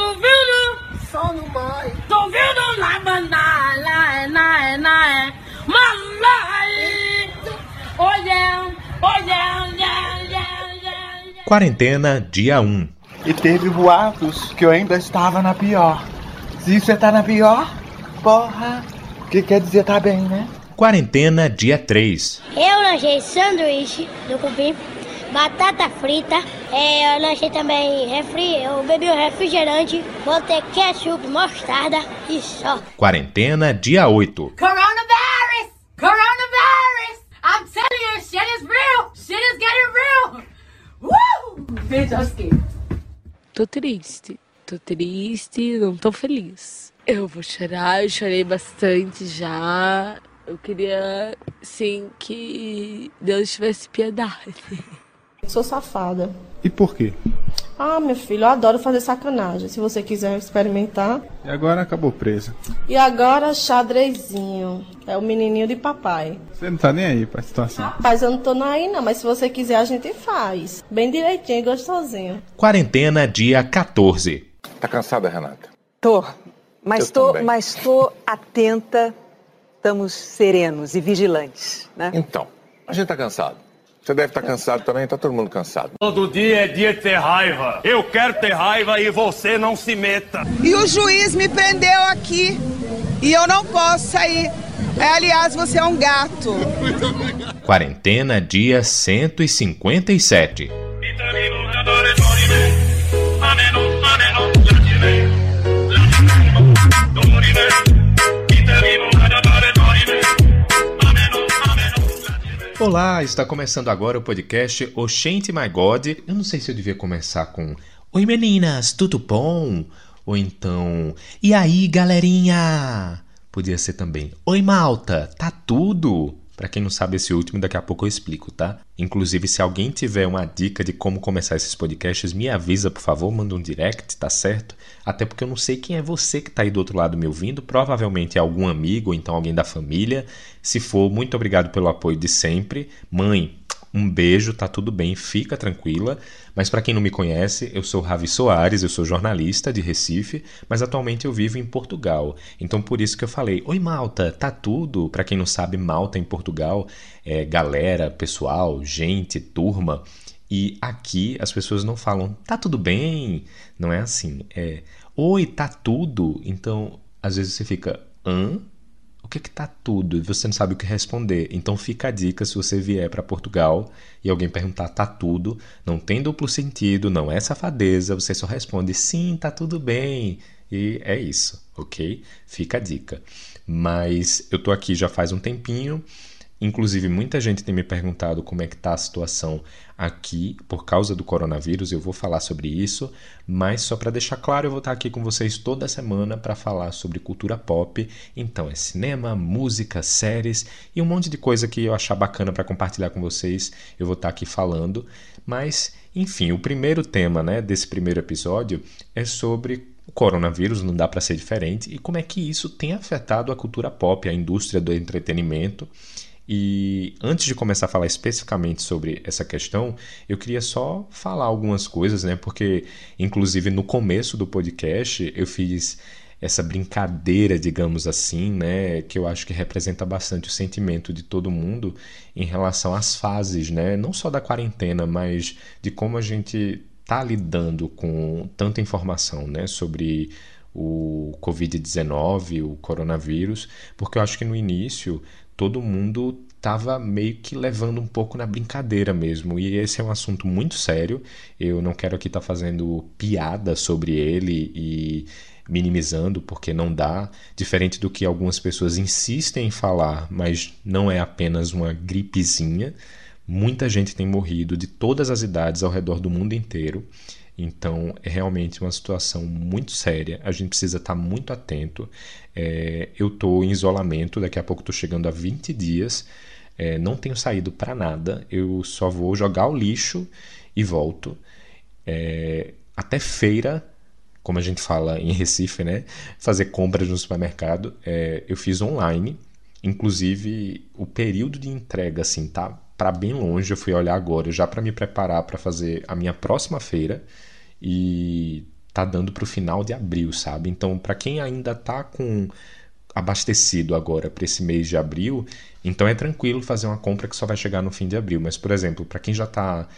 ouvindo? Só no mai. Tô ouvindo lá, mandar, lá, lá, lá, malai. Yeah, yeah, yeah. Quarentena, dia 1. E teve boatos que eu ainda estava na pior. Se você tá na pior, porra, que quer dizer tá bem, né? Quarentena, dia 3. Eu lanchei sanduíche do cupim, batata frita, é, eu lanchei também refri, eu bebi um refrigerante, botei ketchup, mostarda e só. Quarentena, dia 8. Coronavirus! Coronavirus! I'm telling you, shit is real! Shit is getting real! Woo! Bitch, I'm scared. Tô triste. Tô triste, não tô feliz. Eu vou chorar, eu chorei bastante já. Eu queria, sim, que Deus tivesse piedade. Sou safada. E por quê? Ah, meu filho, eu adoro fazer sacanagem. Se você quiser experimentar. E agora acabou presa. E agora, xadrezinho. É o menininho de papai. Você não tá nem aí pra situação. Rapaz, eu não tô nem aí não, mas se você quiser a gente faz. Bem direitinho e gostosinho. Quarentena, dia 14. Tá cansada, Renata? Tô, mas Eu tô, também. mas tô atenta. Estamos serenos e vigilantes, né? Então, a gente tá cansado. Você deve estar cansado também, tá todo mundo cansado. Todo dia é dia de ter raiva. Eu quero ter raiva e você não se meta. E o juiz me prendeu aqui. E eu não posso sair. É, aliás, você é um gato. Quarentena, dia 157. Olá, está começando agora o podcast Oxente My God. Eu não sei se eu devia começar com Oi meninas, tudo bom? Ou então, e aí galerinha? Podia ser também Oi malta, tá tudo? Pra quem não sabe esse último, daqui a pouco eu explico, tá? Inclusive, se alguém tiver uma dica de como começar esses podcasts, me avisa, por favor, manda um direct, tá certo? Até porque eu não sei quem é você que tá aí do outro lado me ouvindo, provavelmente é algum amigo ou então alguém da família. Se for, muito obrigado pelo apoio de sempre. Mãe, um beijo, tá tudo bem, fica tranquila. Mas para quem não me conhece, eu sou Ravi Soares, eu sou jornalista de Recife, mas atualmente eu vivo em Portugal. Então por isso que eu falei: "Oi Malta, tá tudo?". Para quem não sabe, Malta em Portugal é galera, pessoal, gente, turma. E aqui as pessoas não falam "tá tudo bem". Não é assim, é "Oi, tá tudo". Então, às vezes você fica "hã?" Que que tá tudo e você não sabe o que responder. Então fica a dica se você vier para Portugal e alguém perguntar tá tudo, não tem duplo sentido, não é safadeza, você só responde sim, tá tudo bem. E é isso, ok? Fica a dica. Mas eu tô aqui já faz um tempinho. Inclusive, muita gente tem me perguntado como é que está a situação aqui por causa do coronavírus. Eu vou falar sobre isso, mas só para deixar claro, eu vou estar aqui com vocês toda semana para falar sobre cultura pop. Então, é cinema, música, séries e um monte de coisa que eu achar bacana para compartilhar com vocês. Eu vou estar aqui falando. Mas, enfim, o primeiro tema né, desse primeiro episódio é sobre o coronavírus, não dá para ser diferente, e como é que isso tem afetado a cultura pop, a indústria do entretenimento. E antes de começar a falar especificamente sobre essa questão, eu queria só falar algumas coisas, né? Porque, inclusive, no começo do podcast, eu fiz essa brincadeira, digamos assim, né? Que eu acho que representa bastante o sentimento de todo mundo em relação às fases, né? Não só da quarentena, mas de como a gente tá lidando com tanta informação, né? Sobre o Covid-19, o coronavírus, porque eu acho que no início todo mundo estava meio que levando um pouco na brincadeira mesmo. E esse é um assunto muito sério. Eu não quero aqui estar tá fazendo piada sobre ele e minimizando, porque não dá. Diferente do que algumas pessoas insistem em falar, mas não é apenas uma gripezinha. Muita gente tem morrido de todas as idades ao redor do mundo inteiro. Então é realmente uma situação muito séria. A gente precisa estar muito atento. É, eu estou em isolamento, daqui a pouco estou chegando a 20 dias. É, não tenho saído para nada. Eu só vou jogar o lixo e volto. É, até feira, como a gente fala em Recife, né? Fazer compras no supermercado. É, eu fiz online. Inclusive, o período de entrega assim tá para bem longe. Eu fui olhar agora, já para me preparar para fazer a minha próxima feira. E tá dando para o final de abril, sabe? Então, para quem ainda tá com abastecido agora para esse mês de abril, então é tranquilo fazer uma compra que só vai chegar no fim de abril. Mas, por exemplo, para quem já está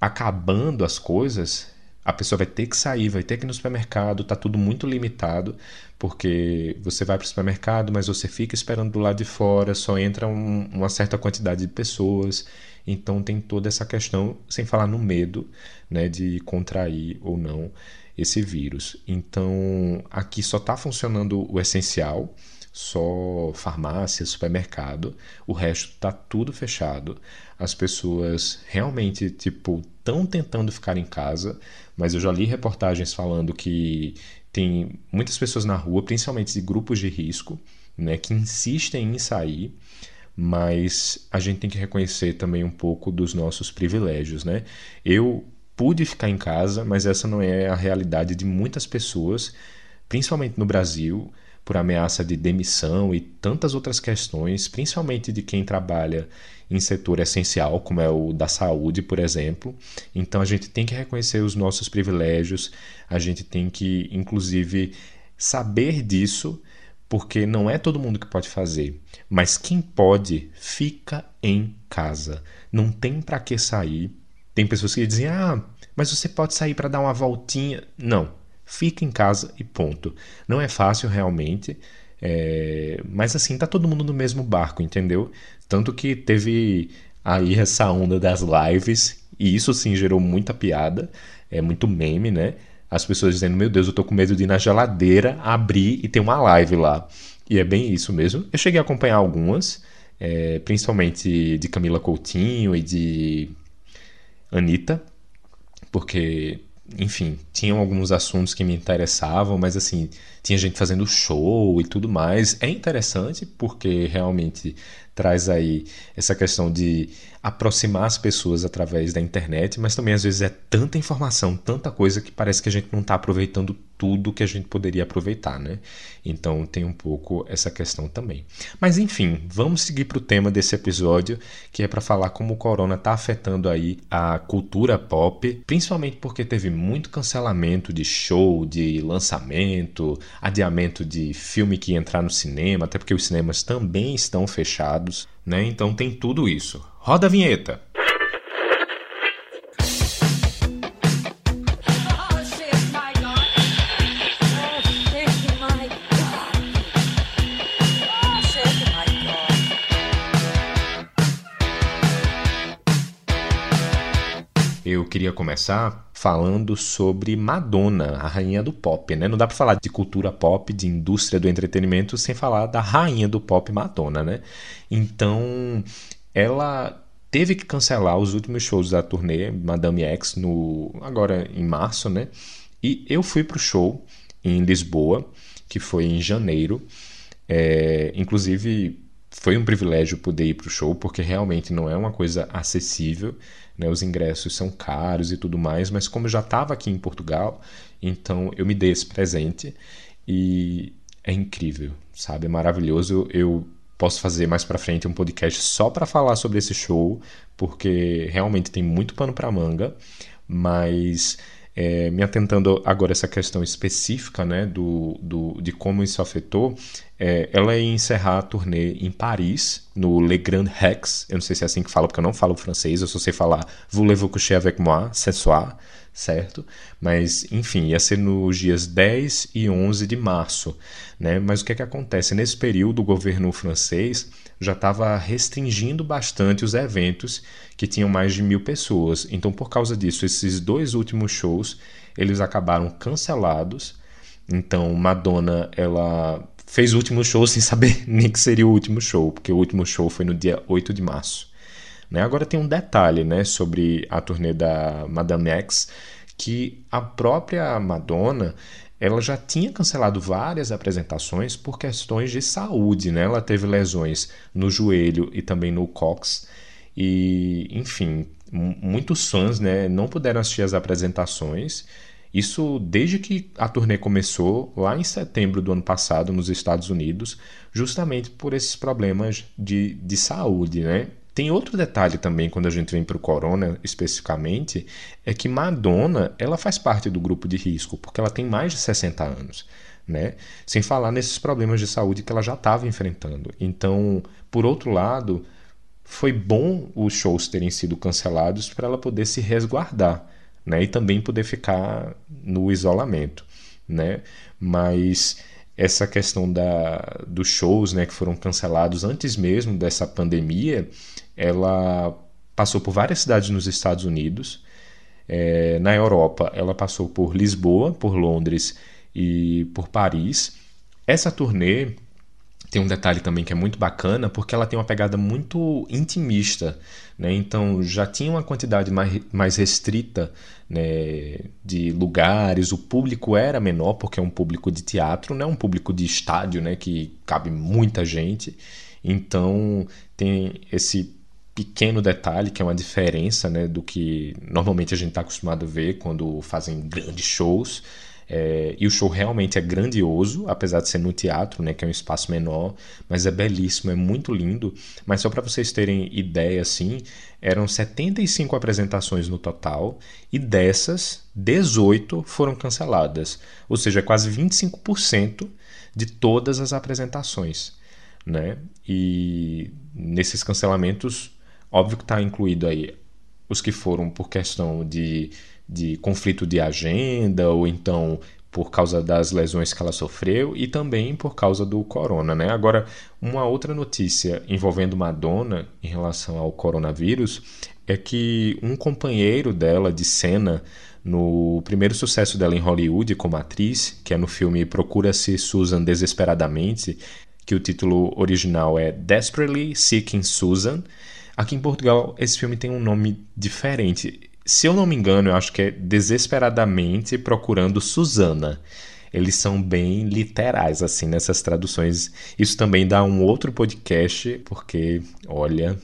acabando as coisas, a pessoa vai ter que sair, vai ter que ir no supermercado, tá tudo muito limitado, porque você vai para o supermercado, mas você fica esperando do lado de fora, só entra um, uma certa quantidade de pessoas. Então tem toda essa questão, sem falar no medo né, de contrair ou não esse vírus. Então, aqui só está funcionando o essencial, só farmácia, supermercado, o resto está tudo fechado. As pessoas realmente, tipo, estão tentando ficar em casa, mas eu já li reportagens falando que tem muitas pessoas na rua, principalmente de grupos de risco, né, que insistem em sair, mas a gente tem que reconhecer também um pouco dos nossos privilégios, né? Eu pude ficar em casa, mas essa não é a realidade de muitas pessoas, principalmente no Brasil, por ameaça de demissão e tantas outras questões, principalmente de quem trabalha em setor essencial, como é o da saúde, por exemplo. Então a gente tem que reconhecer os nossos privilégios, a gente tem que, inclusive, saber disso, porque não é todo mundo que pode fazer. Mas quem pode, fica em casa. Não tem para que sair tem pessoas que dizem: ah, mas você pode sair para dar uma voltinha. Não, fica em casa e ponto. Não é fácil realmente, é... mas assim, tá todo mundo no mesmo barco, entendeu? Tanto que teve aí essa onda das lives, e isso sim gerou muita piada, é muito meme, né? As pessoas dizendo: Meu Deus, eu tô com medo de ir na geladeira, abrir e ter uma live lá. E é bem isso mesmo. Eu cheguei a acompanhar algumas, é, principalmente de Camila Coutinho e de Anitta, porque, enfim, tinham alguns assuntos que me interessavam, mas assim, tinha gente fazendo show e tudo mais. É interessante porque realmente traz aí essa questão de aproximar as pessoas através da internet, mas também às vezes é tanta informação, tanta coisa que parece que a gente não está aproveitando tudo que a gente poderia aproveitar, né? Então tem um pouco essa questão também. Mas enfim, vamos seguir para o tema desse episódio, que é para falar como o corona está afetando aí a cultura pop, principalmente porque teve muito cancelamento de show, de lançamento, adiamento de filme que ia entrar no cinema, até porque os cinemas também estão fechados, né? Então tem tudo isso. Roda a vinheta. eu queria começar falando sobre Madonna, a rainha do pop, né? Não dá para falar de cultura pop, de indústria do entretenimento sem falar da rainha do pop Madonna, né? Então, ela teve que cancelar os últimos shows da turnê Madame X no agora em março, né? E eu fui pro show em Lisboa, que foi em janeiro. É, inclusive foi um privilégio poder ir para o show, porque realmente não é uma coisa acessível, né? os ingressos são caros e tudo mais, mas como eu já estava aqui em Portugal, então eu me dei esse presente e é incrível, sabe? É maravilhoso. Eu posso fazer mais para frente um podcast só para falar sobre esse show, porque realmente tem muito pano para manga, mas é, me atentando agora essa questão específica né, do, do, de como isso afetou, é, ela ia encerrar a turnê em Paris, no Le Grand Rex. Eu não sei se é assim que fala, porque eu não falo francês, eu só sei falar Voulez-vous coucher avec moi, ce soir, certo? Mas, enfim, ia ser nos dias 10 e 11 de março. Né? Mas o que, é que acontece? Nesse período, o governo francês já estava restringindo bastante os eventos que tinham mais de mil pessoas. Então, por causa disso, esses dois últimos shows eles acabaram cancelados. Então, Madonna ela fez o último show sem saber nem que seria o último show, porque o último show foi no dia 8 de março. Né? Agora tem um detalhe né, sobre a turnê da Madame X, que a própria Madonna ela já tinha cancelado várias apresentações por questões de saúde, né? Ela teve lesões no joelho e também no cox e, enfim, muitos fãs, né, não puderam assistir as apresentações. Isso desde que a turnê começou lá em setembro do ano passado nos Estados Unidos, justamente por esses problemas de, de saúde, né? tem outro detalhe também quando a gente vem para o corona especificamente, é que Madonna, ela faz parte do grupo de risco, porque ela tem mais de 60 anos, né? Sem falar nesses problemas de saúde que ela já estava enfrentando. Então, por outro lado, foi bom os shows terem sido cancelados para ela poder se resguardar, né? E também poder ficar no isolamento, né? Mas essa questão da, dos shows né, que foram cancelados antes mesmo dessa pandemia, ela passou por várias cidades nos Estados Unidos. É, na Europa, ela passou por Lisboa, por Londres e por Paris. Essa turnê tem um detalhe também que é muito bacana, porque ela tem uma pegada muito intimista, né? Então já tinha uma quantidade mais, mais restrita né, de lugares, o público era menor, porque é um público de teatro, não é um público de estádio, né? Que cabe muita gente. Então tem esse pequeno detalhe que é uma diferença né, do que normalmente a gente está acostumado a ver quando fazem grandes shows. É, e o show realmente é grandioso, apesar de ser no teatro, né, que é um espaço menor, mas é belíssimo, é muito lindo. Mas só para vocês terem ideia, assim, eram 75 apresentações no total e dessas, 18 foram canceladas, ou seja, quase 25% de todas as apresentações, né? E nesses cancelamentos, óbvio que está incluído aí os que foram por questão de de conflito de agenda ou então por causa das lesões que ela sofreu e também por causa do corona, né? Agora, uma outra notícia envolvendo Madonna em relação ao coronavírus é que um companheiro dela de cena no primeiro sucesso dela em Hollywood como atriz, que é no filme Procura-se Susan Desesperadamente, que o título original é Desperately Seeking Susan. Aqui em Portugal, esse filme tem um nome diferente se eu não me engano, eu acho que é Desesperadamente Procurando Susana. Eles são bem literais, assim, nessas traduções. Isso também dá um outro podcast, porque, olha.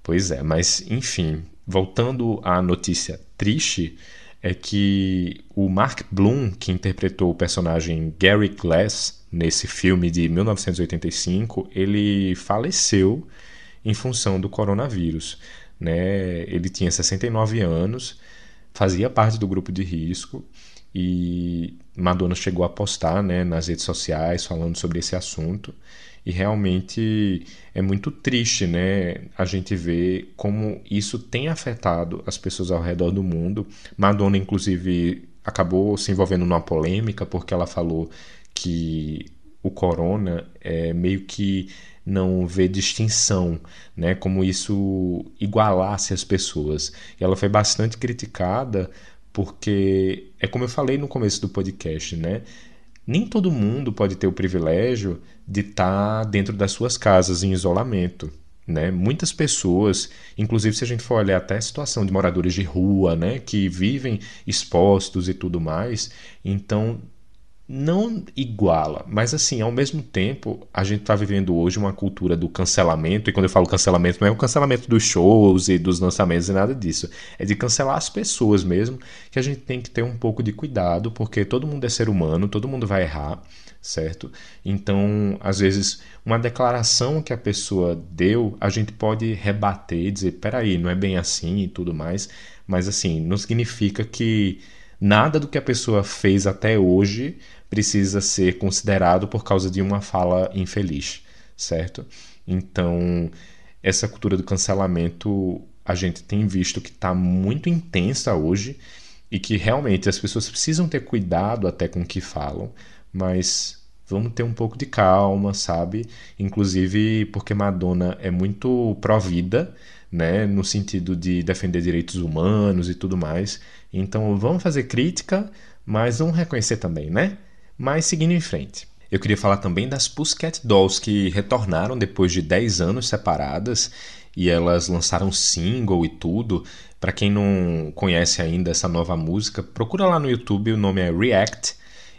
Pois é, mas enfim, voltando à notícia triste, é que o Mark Bloom, que interpretou o personagem Gary Glass nesse filme de 1985, ele faleceu em função do coronavírus né? Ele tinha 69 anos, fazia parte do grupo de risco e Madonna chegou a postar, né, nas redes sociais falando sobre esse assunto e realmente é muito triste, né, a gente ver como isso tem afetado as pessoas ao redor do mundo. Madonna inclusive acabou se envolvendo numa polêmica porque ela falou que o corona é meio que não vê distinção, né? Como isso igualasse as pessoas. E ela foi bastante criticada porque é como eu falei no começo do podcast, né? Nem todo mundo pode ter o privilégio de estar dentro das suas casas em isolamento. Né? Muitas pessoas, inclusive se a gente for olhar até a situação de moradores de rua, né, que vivem expostos e tudo mais, então não iguala, mas assim, ao mesmo tempo, a gente está vivendo hoje uma cultura do cancelamento, e quando eu falo cancelamento, não é o cancelamento dos shows e dos lançamentos e nada disso, é de cancelar as pessoas mesmo, que a gente tem que ter um pouco de cuidado, porque todo mundo é ser humano, todo mundo vai errar, certo? Então, às vezes, uma declaração que a pessoa deu, a gente pode rebater e dizer, peraí, não é bem assim e tudo mais, mas assim, não significa que nada do que a pessoa fez até hoje precisa ser considerado por causa de uma fala infeliz, certo? Então, essa cultura do cancelamento a gente tem visto que está muito intensa hoje e que realmente as pessoas precisam ter cuidado até com o que falam, mas vamos ter um pouco de calma, sabe? Inclusive porque Madonna é muito pró-vida, né, no sentido de defender direitos humanos e tudo mais. Então vamos fazer crítica, mas vamos reconhecer também, né? Mas seguindo em frente. Eu queria falar também das Pussycat Dolls que retornaram depois de 10 anos separadas e elas lançaram single e tudo. Para quem não conhece ainda essa nova música, procura lá no YouTube, o nome é React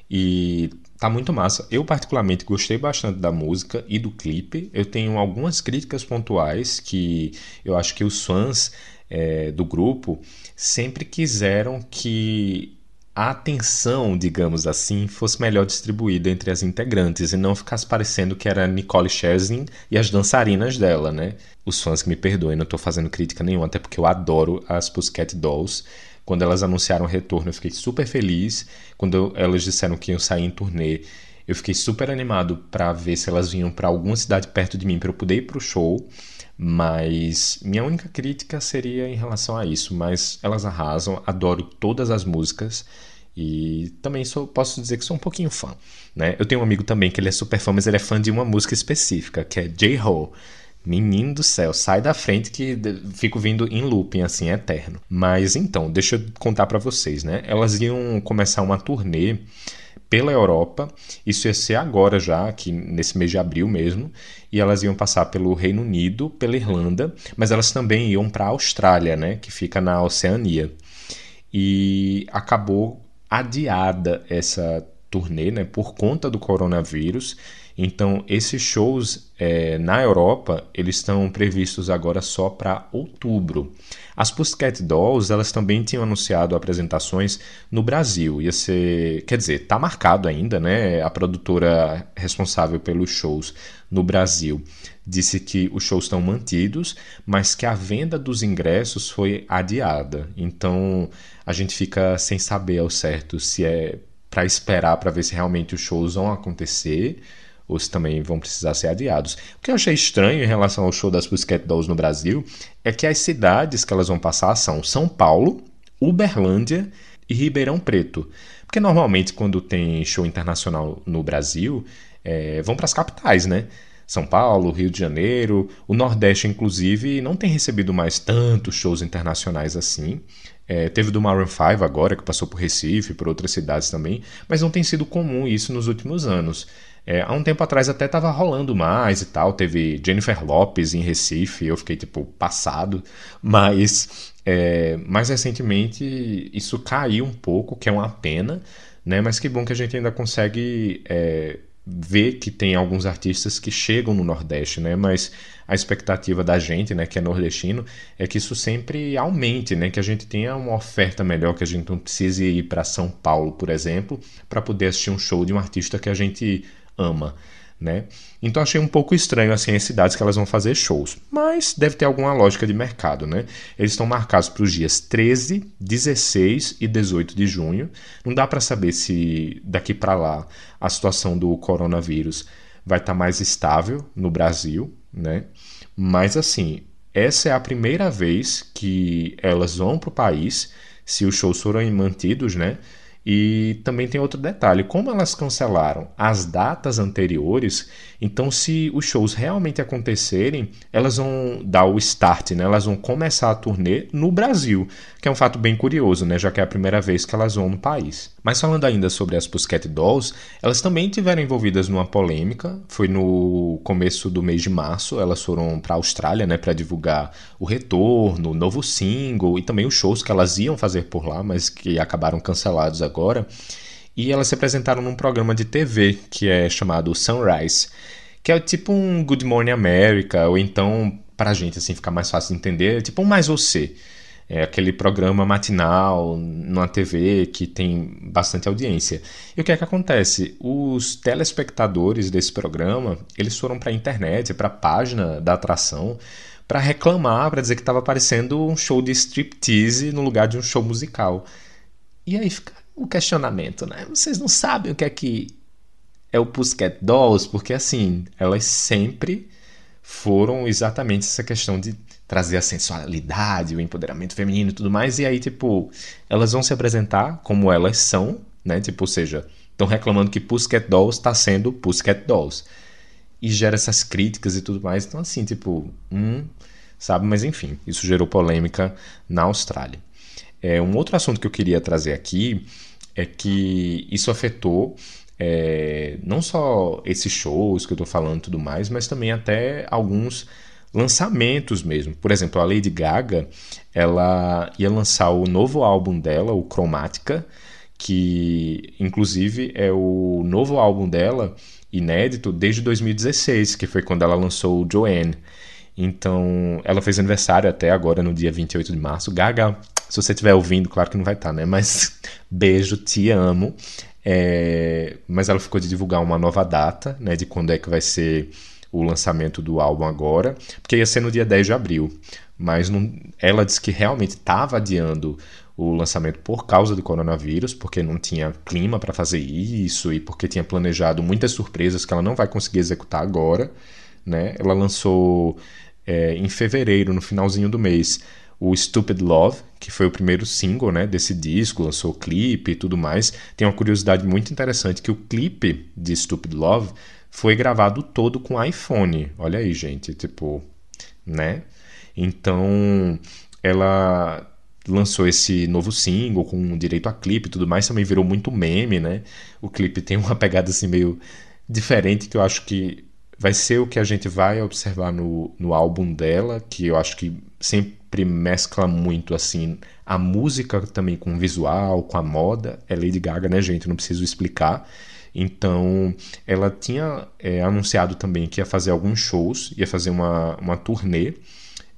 e tá muito massa. Eu particularmente gostei bastante da música e do clipe. Eu tenho algumas críticas pontuais que eu acho que os fãs é, do grupo sempre quiseram que a atenção, digamos assim, fosse melhor distribuída entre as integrantes e não ficasse parecendo que era Nicole Scherzinger e as dançarinas dela, né? Os fãs que me perdoem, não estou fazendo crítica nenhuma, até porque eu adoro as Pussycat Dolls. Quando elas anunciaram o retorno, eu fiquei super feliz. Quando elas disseram que iam sair em turnê, eu fiquei super animado para ver se elas vinham para alguma cidade perto de mim para eu poder ir para o show. Mas minha única crítica seria em relação a isso. Mas elas arrasam, adoro todas as músicas e também sou, posso dizer que sou um pouquinho fã. Né? Eu tenho um amigo também que ele é super fã, mas ele é fã de uma música específica, que é J-Ho. Menino do céu, sai da frente que fico vindo em looping assim eterno. Mas então, deixa eu contar para vocês, né? Elas iam começar uma turnê pela Europa. Isso ia ser agora já, aqui nesse mês de abril mesmo. E elas iam passar pelo Reino Unido, pela Irlanda, mas elas também iam para a Austrália, né, que fica na Oceania. E acabou adiada essa turnê, né, por conta do coronavírus. Então, esses shows é, na Europa, eles estão previstos agora só para outubro. As Pussycat Dolls, elas também tinham anunciado apresentações no Brasil. Ia ser, quer dizer, tá marcado ainda, né? A produtora responsável pelos shows no Brasil disse que os shows estão mantidos, mas que a venda dos ingressos foi adiada. Então, a gente fica sem saber ao certo se é para esperar para ver se realmente os shows vão acontecer ou se também vão precisar ser adiados. O que eu achei estranho em relação ao show das Pussycat Dolls no Brasil é que as cidades que elas vão passar são São Paulo, Uberlândia e Ribeirão Preto. Porque normalmente quando tem show internacional no Brasil, é, vão para as capitais, né? São Paulo, Rio de Janeiro, o Nordeste, inclusive, não tem recebido mais tantos shows internacionais assim. É, teve do Maroon 5 agora, que passou por Recife, por outras cidades também, mas não tem sido comum isso nos últimos anos. É, há um tempo atrás até estava rolando mais e tal. Teve Jennifer Lopes em Recife, eu fiquei tipo passado. Mas é, mais recentemente isso caiu um pouco, que é uma pena, né? Mas que bom que a gente ainda consegue é, ver que tem alguns artistas que chegam no Nordeste, né? Mas a expectativa da gente, né, que é nordestino, é que isso sempre aumente, né? Que a gente tenha uma oferta melhor, que a gente não precise ir para São Paulo, por exemplo, para poder assistir um show de um artista que a gente ama. Né? Então achei um pouco estranho assim as cidades que elas vão fazer shows, mas deve ter alguma lógica de mercado, né? Eles estão marcados para os dias 13, 16 e 18 de junho. Não dá para saber se daqui para lá a situação do coronavírus vai estar tá mais estável no Brasil, né? Mas assim, essa é a primeira vez que elas vão para o país, se os shows forem mantidos, né? E também tem outro detalhe: como elas cancelaram as datas anteriores, então se os shows realmente acontecerem, elas vão dar o start, né? elas vão começar a turnê no Brasil, que é um fato bem curioso, né? já que é a primeira vez que elas vão no país. Mas falando ainda sobre as Pussycat Dolls, elas também tiveram envolvidas numa polêmica. Foi no começo do mês de março, elas foram para a Austrália né, para divulgar o retorno, o novo single e também os shows que elas iam fazer por lá, mas que acabaram cancelados agora. E elas se apresentaram num programa de TV que é chamado Sunrise, que é tipo um Good Morning America, ou então, para a gente assim ficar mais fácil de entender, é tipo um Mais Você. É aquele programa matinal numa TV que tem bastante audiência. E o que é que acontece? Os telespectadores desse programa, eles foram para a internet, para a página da atração, para reclamar, para dizer que estava parecendo um show de striptease no lugar de um show musical. E aí fica o questionamento, né? Vocês não sabem o que é que é o Pussycat Dolls, porque assim, elas sempre foram exatamente essa questão de trazer a sensualidade, o empoderamento feminino e tudo mais, e aí, tipo, elas vão se apresentar como elas são, né? Tipo, ou seja, estão reclamando que Pussycat Dolls está sendo Pussycat Dolls. E gera essas críticas e tudo mais. Então, assim, tipo, hum, sabe? Mas enfim, isso gerou polêmica na Austrália. É, um outro assunto que eu queria trazer aqui é que isso afetou é, não só esses shows que eu estou falando e tudo mais, mas também até alguns lançamentos mesmo. Por exemplo, a Lady Gaga, ela ia lançar o novo álbum dela, o Chromatica, que inclusive é o novo álbum dela inédito desde 2016, que foi quando ela lançou o Joanne. Então, ela fez aniversário até agora no dia 28 de março. Gaga, Se você estiver ouvindo, claro que não vai estar, tá, né? Mas beijo, te amo. É... Mas ela ficou de divulgar uma nova data, né? De quando é que vai ser o lançamento do álbum agora, porque ia ser no dia 10 de abril. Mas não... ela disse que realmente estava adiando o lançamento por causa do coronavírus, porque não tinha clima para fazer isso e porque tinha planejado muitas surpresas que ela não vai conseguir executar agora. Né? Ela lançou é, em fevereiro, no finalzinho do mês, o Stupid Love, que foi o primeiro single né, desse disco, lançou o clipe e tudo mais. Tem uma curiosidade muito interessante que o clipe de Stupid Love foi gravado todo com iPhone. Olha aí, gente, tipo, né? Então, ela lançou esse novo single com direito a clipe e tudo mais, também virou muito meme, né? O clipe tem uma pegada assim meio diferente que eu acho que vai ser o que a gente vai observar no, no álbum dela, que eu acho que sempre mescla muito assim a música também com o visual, com a moda. É Lady Gaga, né, gente? Não preciso explicar. Então, ela tinha é, anunciado também que ia fazer alguns shows, ia fazer uma, uma turnê,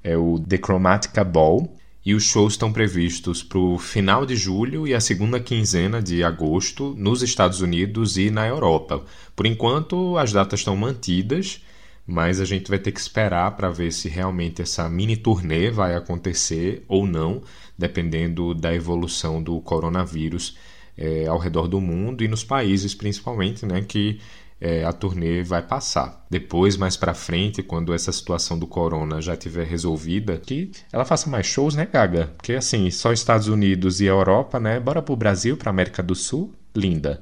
é o The Chromatica Ball, e os shows estão previstos para o final de julho e a segunda quinzena de agosto nos Estados Unidos e na Europa. Por enquanto, as datas estão mantidas, mas a gente vai ter que esperar para ver se realmente essa mini turnê vai acontecer ou não, dependendo da evolução do coronavírus é, ao redor do mundo e nos países principalmente, né, que é, a turnê vai passar. Depois, mais para frente, quando essa situação do corona já tiver resolvida, que ela faça mais shows, né, Gaga? Porque assim, só Estados Unidos e Europa, né? Bora pro Brasil, pra América do Sul, linda.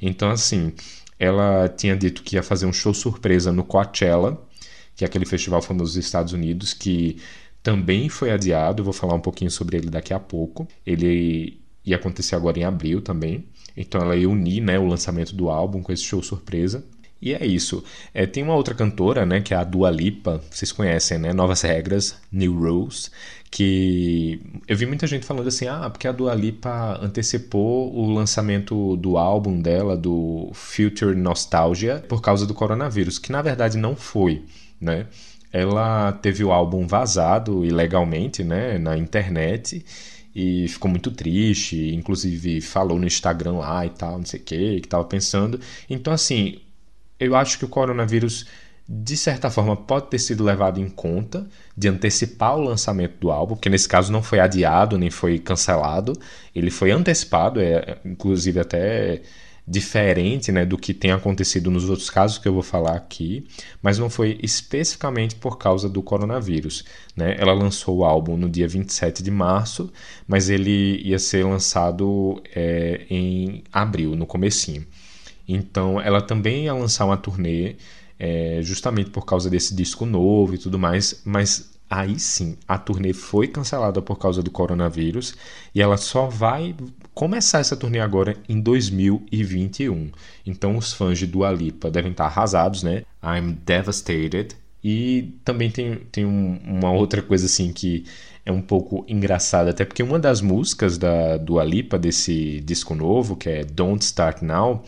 Então, assim, ela tinha dito que ia fazer um show surpresa no Coachella, que é aquele festival famoso dos Estados Unidos, que também foi adiado. vou falar um pouquinho sobre ele daqui a pouco. Ele ia acontecer agora em abril também. Então ela ia unir né, o lançamento do álbum com esse show surpresa. E é isso. É, tem uma outra cantora, né, que é a Dua Lipa, vocês conhecem, né? Novas Regras, New Rules, que eu vi muita gente falando assim, ah, porque a Dua Lipa antecipou o lançamento do álbum dela, do Future Nostalgia, por causa do coronavírus, que na verdade não foi, né? Ela teve o álbum vazado ilegalmente, né, na internet, e ficou muito triste, inclusive falou no Instagram lá e tal, não sei o que, que tava pensando. Então, assim, eu acho que o coronavírus, de certa forma, pode ter sido levado em conta de antecipar o lançamento do álbum, porque nesse caso não foi adiado nem foi cancelado, ele foi antecipado, é inclusive até diferente né, do que tem acontecido nos outros casos que eu vou falar aqui, mas não foi especificamente por causa do coronavírus. Né? Ela lançou o álbum no dia 27 de março, mas ele ia ser lançado é, em abril, no comecinho. Então ela também ia lançar uma turnê é, justamente por causa desse disco novo e tudo mais, mas aí sim, a turnê foi cancelada por causa do coronavírus e ela só vai começar essa turnê agora em 2021. Então os fãs de Dua Lipa devem estar arrasados, né? I'm devastated. E também tem, tem um, uma outra coisa assim que é um pouco engraçada, até porque uma das músicas da Dua Lipa desse disco novo, que é Don't Start Now,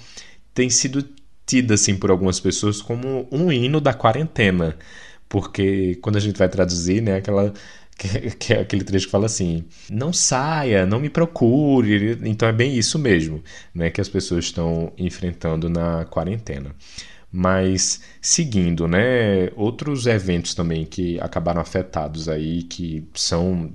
tem sido tida assim por algumas pessoas como um hino da quarentena porque quando a gente vai traduzir, né, aquela que, é aquele trecho que fala assim: não saia, não me procure. Então é bem isso mesmo, né, que as pessoas estão enfrentando na quarentena. Mas seguindo, né, outros eventos também que acabaram afetados aí, que são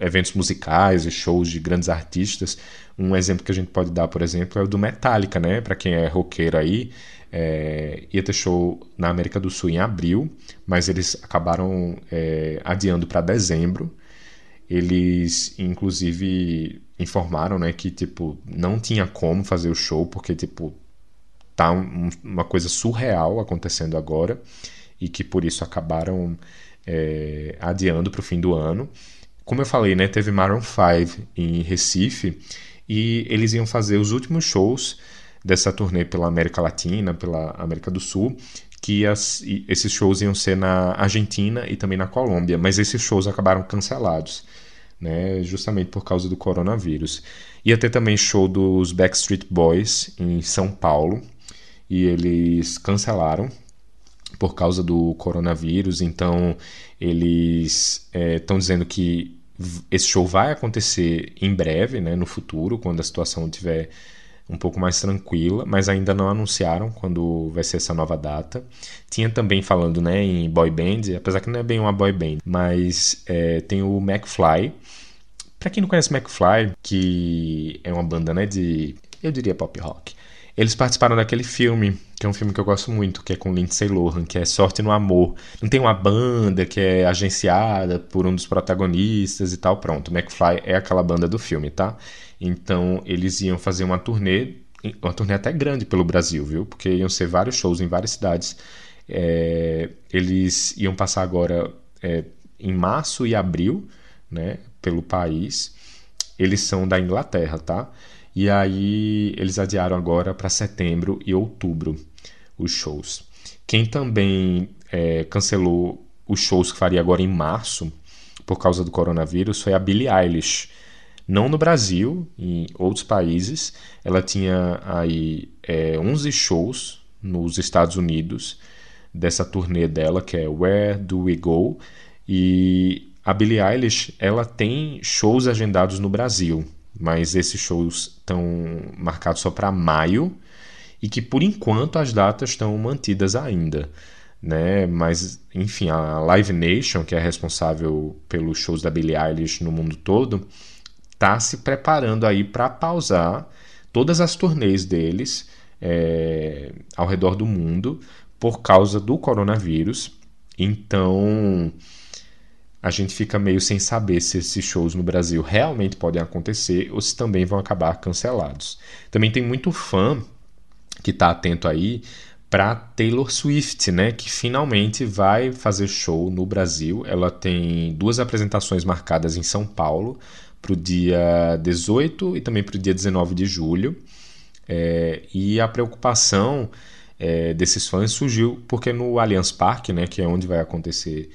eventos musicais e shows de grandes artistas. Um exemplo que a gente pode dar, por exemplo, é o do Metallica, né? Para quem é roqueiro aí, é, ia ter show na América do Sul em abril, mas eles acabaram é, adiando para dezembro. Eles, inclusive, informaram né, que tipo, não tinha como fazer o show, porque tipo, tá um, uma coisa surreal acontecendo agora, e que por isso acabaram é, adiando para o fim do ano. Como eu falei, né, teve Maroon 5 em Recife, e eles iam fazer os últimos shows dessa turnê pela América Latina, pela América do Sul, que as, esses shows iam ser na Argentina e também na Colômbia, mas esses shows acabaram cancelados, né, justamente por causa do coronavírus. Ia ter também show dos Backstreet Boys em São Paulo e eles cancelaram por causa do coronavírus, então eles estão é, dizendo que esse show vai acontecer em breve, né, no futuro, quando a situação estiver um pouco mais tranquila, mas ainda não anunciaram quando vai ser essa nova data. Tinha também falando né, em boy band, apesar que não é bem uma boy band, mas é, tem o McFly. Para quem não conhece McFly, que é uma banda né, de, eu diria pop rock, eles participaram daquele filme, que é um filme que eu gosto muito, que é com Lindsay Lohan, que é Sorte no Amor. Não tem uma banda que é agenciada por um dos protagonistas e tal, pronto. McFly é aquela banda do filme, tá? Então eles iam fazer uma turnê, uma turnê até grande pelo Brasil, viu? Porque iam ser vários shows em várias cidades. É, eles iam passar agora é, em março e abril, né? Pelo país. Eles são da Inglaterra, tá? E aí eles adiaram agora para setembro e outubro os shows. Quem também é, cancelou os shows que faria agora em março por causa do coronavírus foi a Billie Eilish. Não no Brasil, em outros países. Ela tinha aí é, 11 shows nos Estados Unidos dessa turnê dela, que é Where Do We Go? E a Billie Eilish, ela tem shows agendados no Brasil mas esses shows estão marcados só para maio e que por enquanto as datas estão mantidas ainda. Né? Mas, enfim, a Live Nation, que é responsável pelos shows da Billie Eilish no mundo todo, está se preparando aí para pausar todas as turnês deles é, ao redor do mundo por causa do coronavírus. Então, a gente fica meio sem saber se esses shows no Brasil realmente podem acontecer ou se também vão acabar cancelados. Também tem muito fã que está atento aí para Taylor Swift, né, que finalmente vai fazer show no Brasil. Ela tem duas apresentações marcadas em São Paulo para o dia 18 e também para o dia 19 de julho. É, e a preocupação é, desses fãs surgiu porque no Allianz Parque, né, que é onde vai acontecer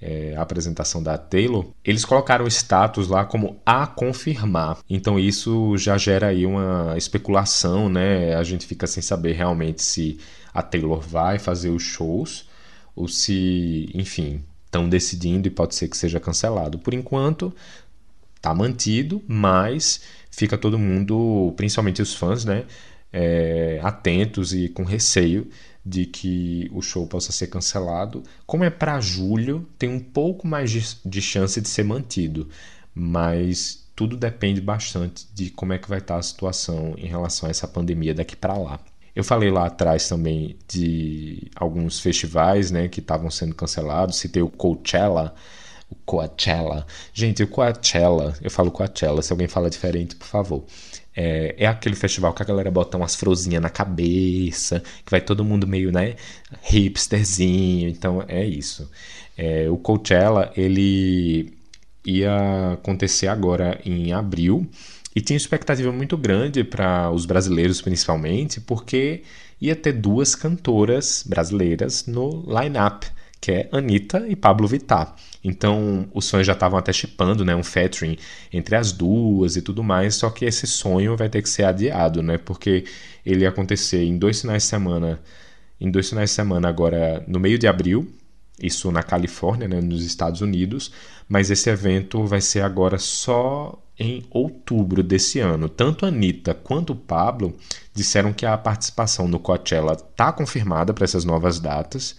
é, a apresentação da Taylor, eles colocaram status lá como a confirmar. Então isso já gera aí uma especulação, né? A gente fica sem saber realmente se a Taylor vai fazer os shows ou se, enfim, estão decidindo e pode ser que seja cancelado. Por enquanto, tá mantido, mas fica todo mundo, principalmente os fãs, né? É, atentos e com receio de que o show possa ser cancelado. Como é para julho, tem um pouco mais de, de, chance de ser mantido, mas tudo depende bastante de como é que vai estar a situação em relação a essa pandemia daqui para lá. Eu falei lá atrás também de alguns festivais né, que estavam sendo cancelados, citei o Coachella, o Coachella. Gente, o Coachella, eu falo Coachella, se alguém fala diferente, por favor. É, é, aquele festival que a galera bota umas frozinhas na cabeça, que vai todo mundo meio, né, hipsterzinho. Então é isso. É, o Coachella, ele ia acontecer agora em abril e tinha expectativa muito grande para os brasileiros, principalmente, porque ia ter duas cantoras brasileiras no line-up que é Anitta e Pablo Vittar. Então, os sonhos já estavam até chipando, né, um featuring entre as duas e tudo mais, só que esse sonho vai ter que ser adiado, né, porque ele ia acontecer em dois finais de semana, em dois finais de semana agora no meio de abril, isso na Califórnia, né, nos Estados Unidos, mas esse evento vai ser agora só em outubro desse ano. Tanto a Anitta quanto o Pablo disseram que a participação no Coachella está confirmada para essas novas datas,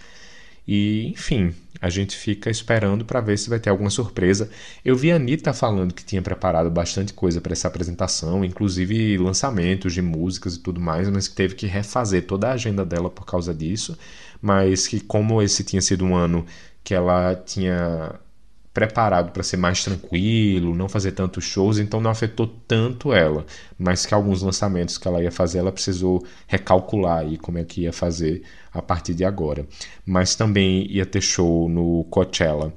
e, enfim, a gente fica esperando para ver se vai ter alguma surpresa. Eu vi a Anitta falando que tinha preparado bastante coisa para essa apresentação, inclusive lançamentos de músicas e tudo mais, mas que teve que refazer toda a agenda dela por causa disso. Mas que, como esse tinha sido um ano que ela tinha preparado para ser mais tranquilo, não fazer tantos shows, então não afetou tanto ela, mas que alguns lançamentos que ela ia fazer, ela precisou recalcular aí como é que ia fazer a partir de agora. Mas também ia ter show no Coachella.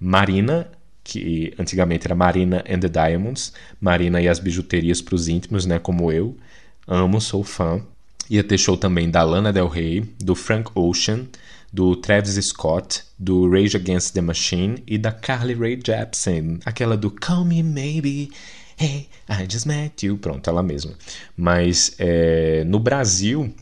Marina, que antigamente era Marina and the Diamonds, Marina e as bijuterias para os íntimos, né, como eu. Amo, sou fã. Ia ter show também da Lana Del Rey, do Frank Ocean, do Travis Scott, do Rage Against the Machine e da Carly Rae Jepsen, aquela do Call Me Maybe, Hey, I Just Met You, pronto, ela mesma. Mas é, no Brasil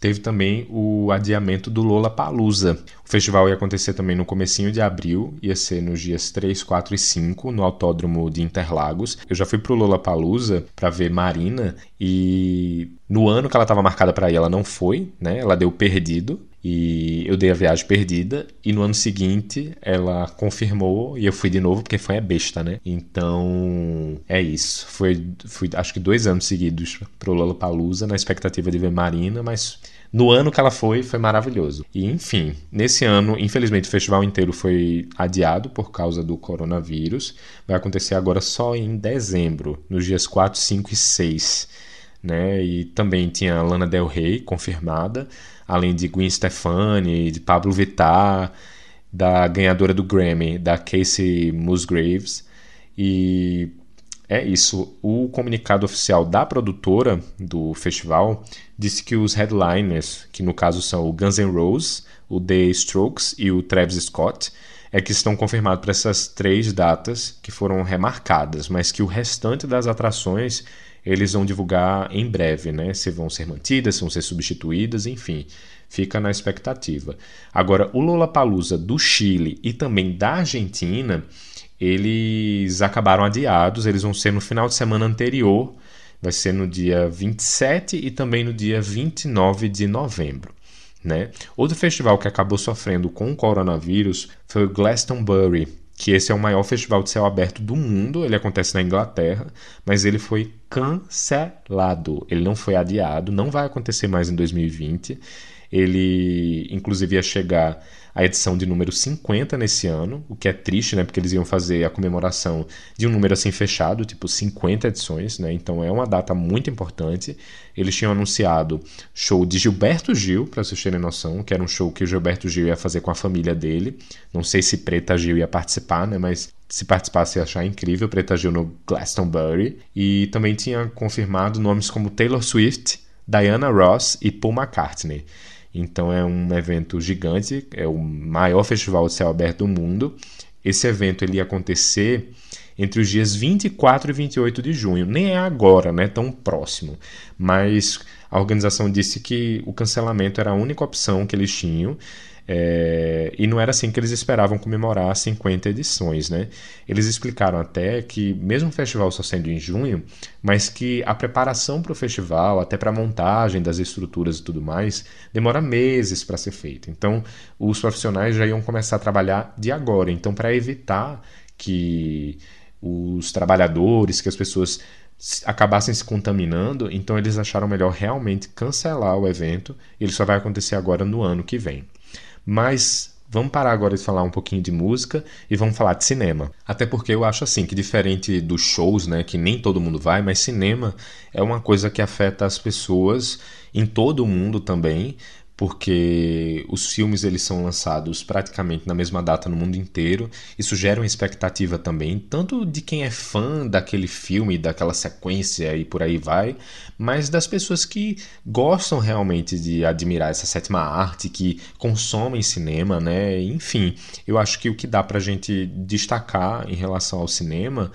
teve também o adiamento do Lola Palusa. O festival ia acontecer também no comecinho de abril, ia ser nos dias 3, 4 e 5 no Autódromo de Interlagos. Eu já fui pro Lola Palusa para ver Marina e no ano que ela estava marcada para ir, ela não foi, né? Ela deu perdido e eu dei a viagem perdida e no ano seguinte ela confirmou e eu fui de novo porque foi a besta, né? Então é isso. Foi, fui acho que dois anos seguidos pro Lollapalooza na expectativa de ver Marina, mas no ano que ela foi, foi maravilhoso. E enfim, nesse ano, infelizmente, o festival inteiro foi adiado por causa do coronavírus. Vai acontecer agora só em dezembro, nos dias 4, 5 e 6. Né? E também tinha Lana Del Rey confirmada, além de Gwen Stefani, de Pablo Vittar, da ganhadora do Grammy, da Casey Musgraves. E é isso. O comunicado oficial da produtora do festival disse que os headliners, que no caso são o Guns N' Roses, o The Strokes e o Travis Scott, é que estão confirmados para essas três datas que foram remarcadas, mas que o restante das atrações eles vão divulgar em breve, né? Se vão ser mantidas, se vão ser substituídas, enfim, fica na expectativa. Agora, o Lollapalooza do Chile e também da Argentina eles acabaram adiados, eles vão ser no final de semana anterior, vai ser no dia 27 e também no dia 29 de novembro. Né? Outro festival que acabou sofrendo com o coronavírus foi o Glastonbury, que esse é o maior festival de céu aberto do mundo, ele acontece na Inglaterra, mas ele foi cancelado, ele não foi adiado, não vai acontecer mais em 2020. Ele, inclusive, ia chegar a edição de número 50 nesse ano, o que é triste, né? Porque eles iam fazer a comemoração de um número assim fechado, tipo 50 edições, né? Então é uma data muito importante. Eles tinham anunciado show de Gilberto Gil, para vocês terem noção, que era um show que o Gilberto Gil ia fazer com a família dele. Não sei se Preta Gil ia participar, né? Mas se participasse ia achar incrível, Preta Gil no Glastonbury. E também tinha confirmado nomes como Taylor Swift, Diana Ross e Paul McCartney. Então é um evento gigante, é o maior festival de céu aberto do mundo. Esse evento ele ia acontecer entre os dias 24 e 28 de junho. Nem é agora, né, tão próximo, mas a organização disse que o cancelamento era a única opção que eles tinham é, e não era assim que eles esperavam comemorar 50 edições, né? Eles explicaram até que, mesmo o festival só sendo em junho, mas que a preparação para o festival, até para a montagem das estruturas e tudo mais, demora meses para ser feita. Então, os profissionais já iam começar a trabalhar de agora. Então, para evitar que os trabalhadores, que as pessoas acabassem se contaminando, então eles acharam melhor realmente cancelar o evento. Ele só vai acontecer agora no ano que vem. Mas vamos parar agora de falar um pouquinho de música e vamos falar de cinema. Até porque eu acho assim que diferente dos shows, né, que nem todo mundo vai, mas cinema é uma coisa que afeta as pessoas em todo o mundo também, porque os filmes eles são lançados praticamente na mesma data no mundo inteiro. Isso gera uma expectativa também, tanto de quem é fã daquele filme, daquela sequência e por aí vai, mas das pessoas que gostam realmente de admirar essa sétima arte, que consomem cinema, né? Enfim, eu acho que o que dá pra gente destacar em relação ao cinema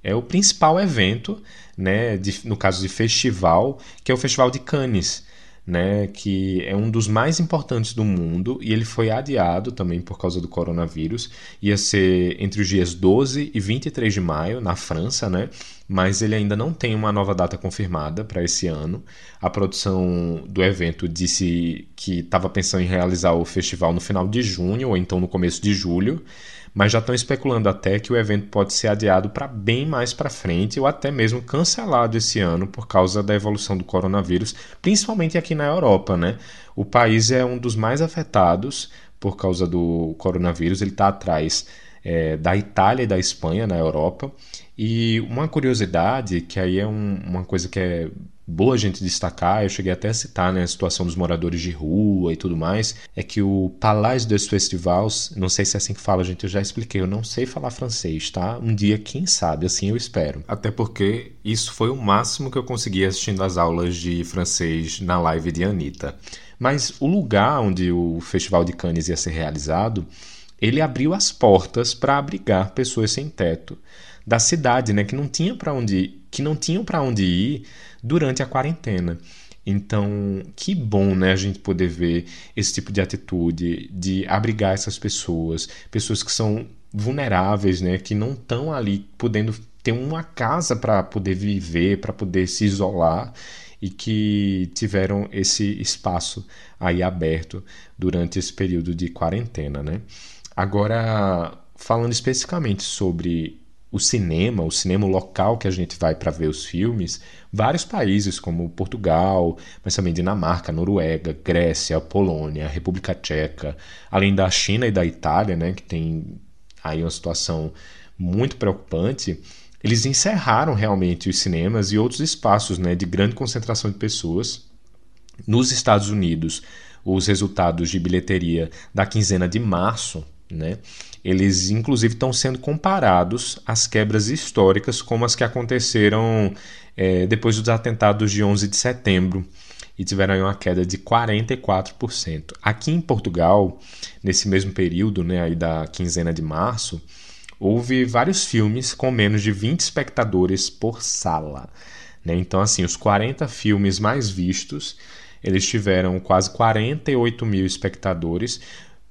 é o principal evento, né, de, no caso de festival, que é o Festival de Cannes né, que é um dos mais importantes do mundo e ele foi adiado também por causa do coronavírus. Ia ser entre os dias 12 e 23 de maio na França, né? Mas ele ainda não tem uma nova data confirmada para esse ano. A produção do evento disse que estava pensando em realizar o festival no final de junho ou então no começo de julho mas já estão especulando até que o evento pode ser adiado para bem mais para frente ou até mesmo cancelado esse ano por causa da evolução do coronavírus, principalmente aqui na Europa, né? O país é um dos mais afetados por causa do coronavírus, ele está atrás é, da Itália e da Espanha na Europa. E uma curiosidade, que aí é um, uma coisa que é boa a gente destacar, eu cheguei até a citar né, a situação dos moradores de rua e tudo mais, é que o Palais des Festivals, não sei se é assim que fala, gente, eu já expliquei, eu não sei falar francês, tá? Um dia, quem sabe, assim eu espero. Até porque isso foi o máximo que eu consegui assistindo às aulas de francês na live de Anitta. Mas o lugar onde o Festival de Cannes ia ser realizado, ele abriu as portas para abrigar pessoas sem teto da cidade, né, que não tinha para onde, que não tinham para onde ir durante a quarentena. Então, que bom, né, a gente poder ver esse tipo de atitude, de abrigar essas pessoas, pessoas que são vulneráveis, né, que não estão ali podendo ter uma casa para poder viver, para poder se isolar e que tiveram esse espaço aí aberto durante esse período de quarentena, né? Agora, falando especificamente sobre o cinema, o cinema local que a gente vai para ver os filmes, vários países como Portugal, mas também Dinamarca, Noruega, Grécia, Polônia, República Tcheca, além da China e da Itália, né, que tem aí uma situação muito preocupante, eles encerraram realmente os cinemas e outros espaços né, de grande concentração de pessoas. Nos Estados Unidos, os resultados de bilheteria da quinzena de março né, eles, inclusive, estão sendo comparados às quebras históricas como as que aconteceram é, depois dos atentados de 11 de setembro e tiveram uma queda de 44%. Aqui em Portugal, nesse mesmo período, né, aí da quinzena de março, houve vários filmes com menos de 20 espectadores por sala. Né? Então, assim, os 40 filmes mais vistos, eles tiveram quase 48 mil espectadores,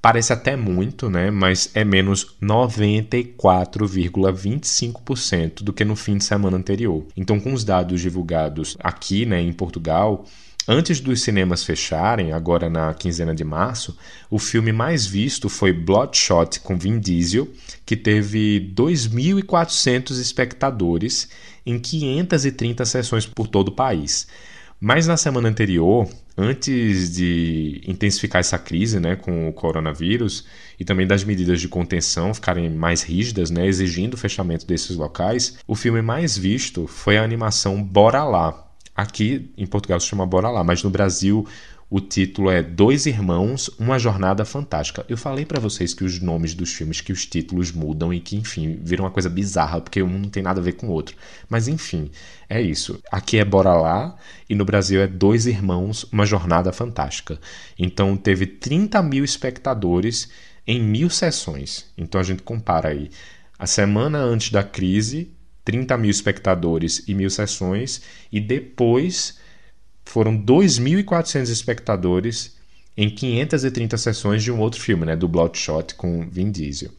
Parece até muito, né? mas é menos 94,25% do que no fim de semana anterior. Então, com os dados divulgados aqui né, em Portugal, Antes dos cinemas fecharem, agora na quinzena de março, o filme mais visto foi Bloodshot com Vin Diesel, que teve 2.400 espectadores em 530 sessões por todo o país. Mas na semana anterior, antes de intensificar essa crise né, com o coronavírus e também das medidas de contenção ficarem mais rígidas, né, exigindo o fechamento desses locais, o filme mais visto foi a animação Bora Lá. Aqui em Portugal se chama Bora Lá, mas no Brasil o título é Dois Irmãos, Uma Jornada Fantástica. Eu falei para vocês que os nomes dos filmes, que os títulos mudam e que, enfim, viram uma coisa bizarra, porque um não tem nada a ver com o outro. Mas, enfim, é isso. Aqui é Bora Lá e no Brasil é Dois Irmãos, Uma Jornada Fantástica. Então, teve 30 mil espectadores em mil sessões. Então, a gente compara aí. A semana antes da crise, 30 mil espectadores e mil sessões, e depois foram 2.400 espectadores em 530 sessões de um outro filme, né, do Bloodshot com Vin Diesel.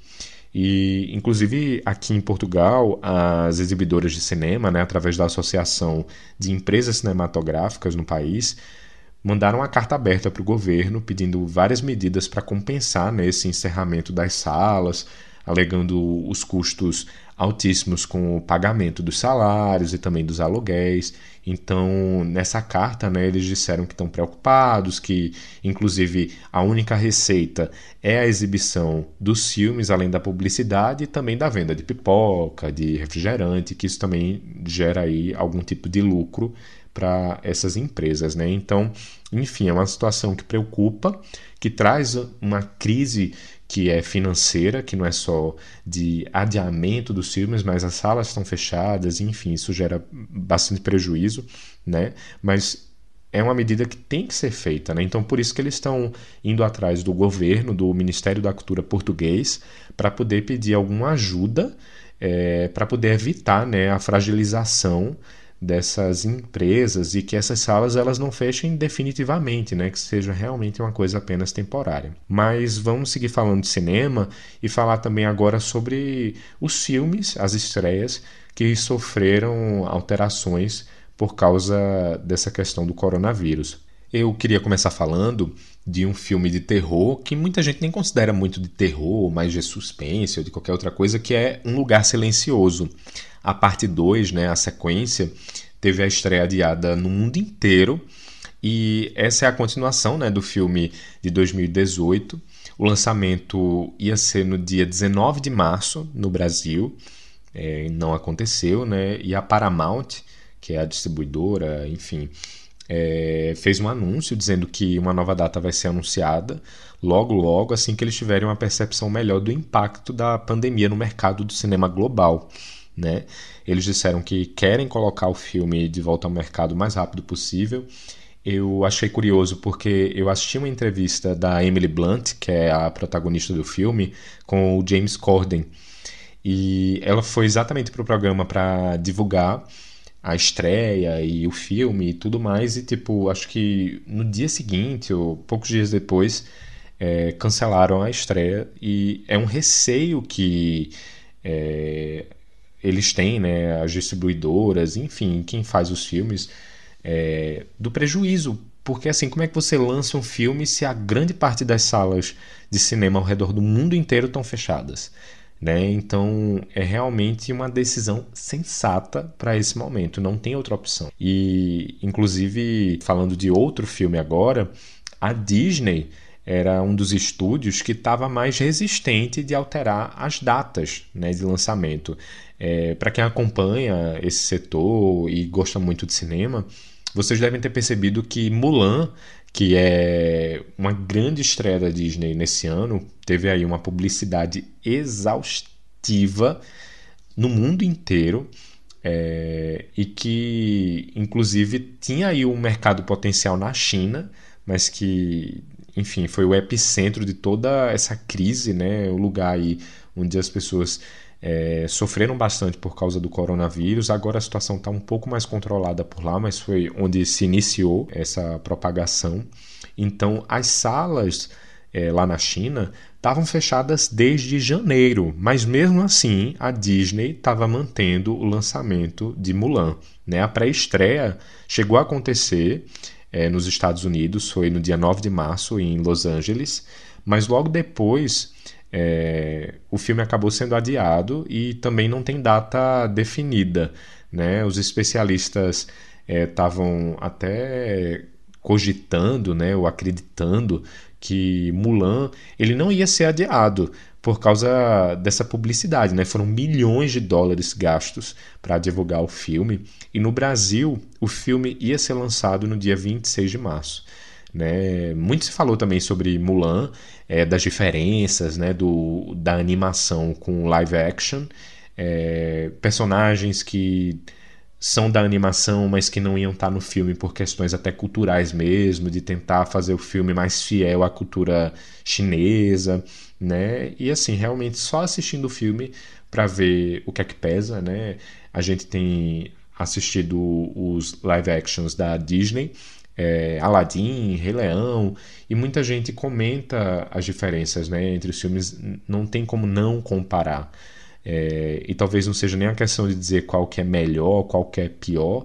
E, inclusive, aqui em Portugal, as exibidoras de cinema, né, através da Associação de Empresas Cinematográficas no país, mandaram uma carta aberta para o governo pedindo várias medidas para compensar né, esse encerramento das salas, alegando os custos altíssimos com o pagamento dos salários e também dos aluguéis. Então, nessa carta, né, eles disseram que estão preocupados, que inclusive a única receita é a exibição dos filmes, além da publicidade e também da venda de pipoca, de refrigerante, que isso também gera aí algum tipo de lucro para essas empresas, né? Então, enfim, é uma situação que preocupa, que traz uma crise que é financeira, que não é só de adiamento dos filmes, mas as salas estão fechadas, enfim, isso gera bastante prejuízo, né? Mas é uma medida que tem que ser feita, né? Então, por isso que eles estão indo atrás do governo, do Ministério da Cultura português, para poder pedir alguma ajuda, é, para poder evitar né, a fragilização dessas empresas e que essas salas elas não fechem definitivamente, né, que seja realmente uma coisa apenas temporária. Mas vamos seguir falando de cinema e falar também agora sobre os filmes, as estreias que sofreram alterações por causa dessa questão do coronavírus. Eu queria começar falando de um filme de terror que muita gente nem considera muito de terror, mais de suspense ou de qualquer outra coisa, que é Um Lugar Silencioso. A parte 2, né, a sequência, teve a estreia adiada no mundo inteiro e essa é a continuação né, do filme de 2018. O lançamento ia ser no dia 19 de março no Brasil, é, não aconteceu, né? E a Paramount, que é a distribuidora, enfim, é, fez um anúncio dizendo que uma nova data vai ser anunciada logo, logo, assim que eles tiverem uma percepção melhor do impacto da pandemia no mercado do cinema global. Né? Eles disseram que querem colocar o filme de volta ao mercado o mais rápido possível. Eu achei curioso porque eu assisti uma entrevista da Emily Blunt, que é a protagonista do filme, com o James Corden. E ela foi exatamente para o programa para divulgar a estreia e o filme e tudo mais, e tipo, acho que no dia seguinte, ou poucos dias depois, é, cancelaram a estreia, e é um receio que é, eles têm, né, as distribuidoras, enfim, quem faz os filmes, é, do prejuízo. Porque assim, como é que você lança um filme se a grande parte das salas de cinema ao redor do mundo inteiro estão fechadas? Né? Então é realmente uma decisão sensata para esse momento, não tem outra opção. E inclusive falando de outro filme agora, a Disney era um dos estúdios que estava mais resistente de alterar as datas né, de lançamento. É, para quem acompanha esse setor e gosta muito de cinema, vocês devem ter percebido que Mulan que é uma grande estreia da Disney nesse ano, teve aí uma publicidade exaustiva no mundo inteiro é, e que, inclusive, tinha aí um mercado potencial na China, mas que, enfim, foi o epicentro de toda essa crise, né? O lugar aí onde as pessoas é, sofreram bastante por causa do coronavírus. Agora a situação está um pouco mais controlada por lá, mas foi onde se iniciou essa propagação. Então, as salas é, lá na China estavam fechadas desde janeiro, mas mesmo assim a Disney estava mantendo o lançamento de Mulan. Né? A pré-estreia chegou a acontecer é, nos Estados Unidos, foi no dia 9 de março em Los Angeles, mas logo depois é, o filme acabou sendo adiado e também não tem data definida. Né? Os especialistas estavam é, até cogitando né, ou acreditando que Mulan ele não ia ser adiado por causa dessa publicidade. Né? Foram milhões de dólares gastos para divulgar o filme. E no Brasil, o filme ia ser lançado no dia 26 de março. Né? Muito se falou também sobre Mulan, é, das diferenças né, do, da animação com live action, é, personagens que são da animação, mas que não iam estar no filme por questões até culturais mesmo, de tentar fazer o filme mais fiel à cultura chinesa, né? E assim, realmente só assistindo o filme para ver o que é que pesa, né? A gente tem assistido os live actions da Disney é, Aladdin, Rei Leão, e muita gente comenta as diferenças né, entre os filmes, não tem como não comparar. É, e talvez não seja nem a questão de dizer qual que é melhor, qual que é pior,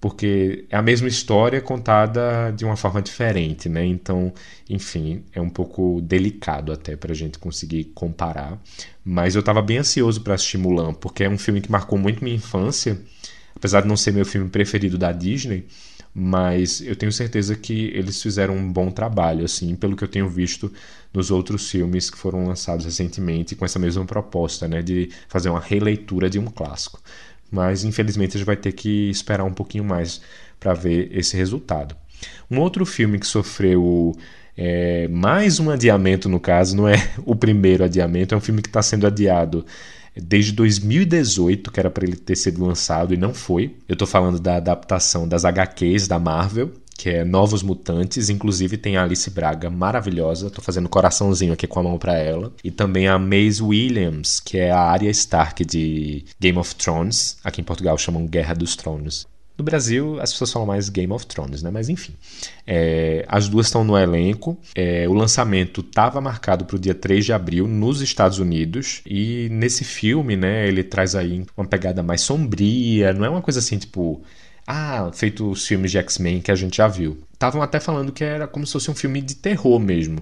porque é a mesma história contada de uma forma diferente, né? Então, enfim, é um pouco delicado até para a gente conseguir comparar. Mas eu estava bem ansioso para assistir Mulan, porque é um filme que marcou muito minha infância, apesar de não ser meu filme preferido da Disney mas eu tenho certeza que eles fizeram um bom trabalho, assim, pelo que eu tenho visto nos outros filmes que foram lançados recentemente com essa mesma proposta, né, de fazer uma releitura de um clássico. Mas infelizmente a gente vai ter que esperar um pouquinho mais para ver esse resultado. Um outro filme que sofreu é, mais um adiamento, no caso, não é o primeiro adiamento, é um filme que está sendo adiado desde 2018, que era para ele ter sido lançado e não foi. Eu estou falando da adaptação das HQs da Marvel, que é Novos Mutantes, inclusive tem a Alice Braga maravilhosa, tô fazendo coraçãozinho aqui com a mão para ela, e também a Maisie Williams, que é a Arya Stark de Game of Thrones, aqui em Portugal chamam Guerra dos Tronos. No Brasil, as pessoas falam mais Game of Thrones, né? Mas enfim. É, as duas estão no elenco. É, o lançamento estava marcado para o dia 3 de abril nos Estados Unidos. E nesse filme, né, ele traz aí uma pegada mais sombria. Não é uma coisa assim, tipo. Ah, feito os filmes de X-Men que a gente já viu. Estavam até falando que era como se fosse um filme de terror mesmo.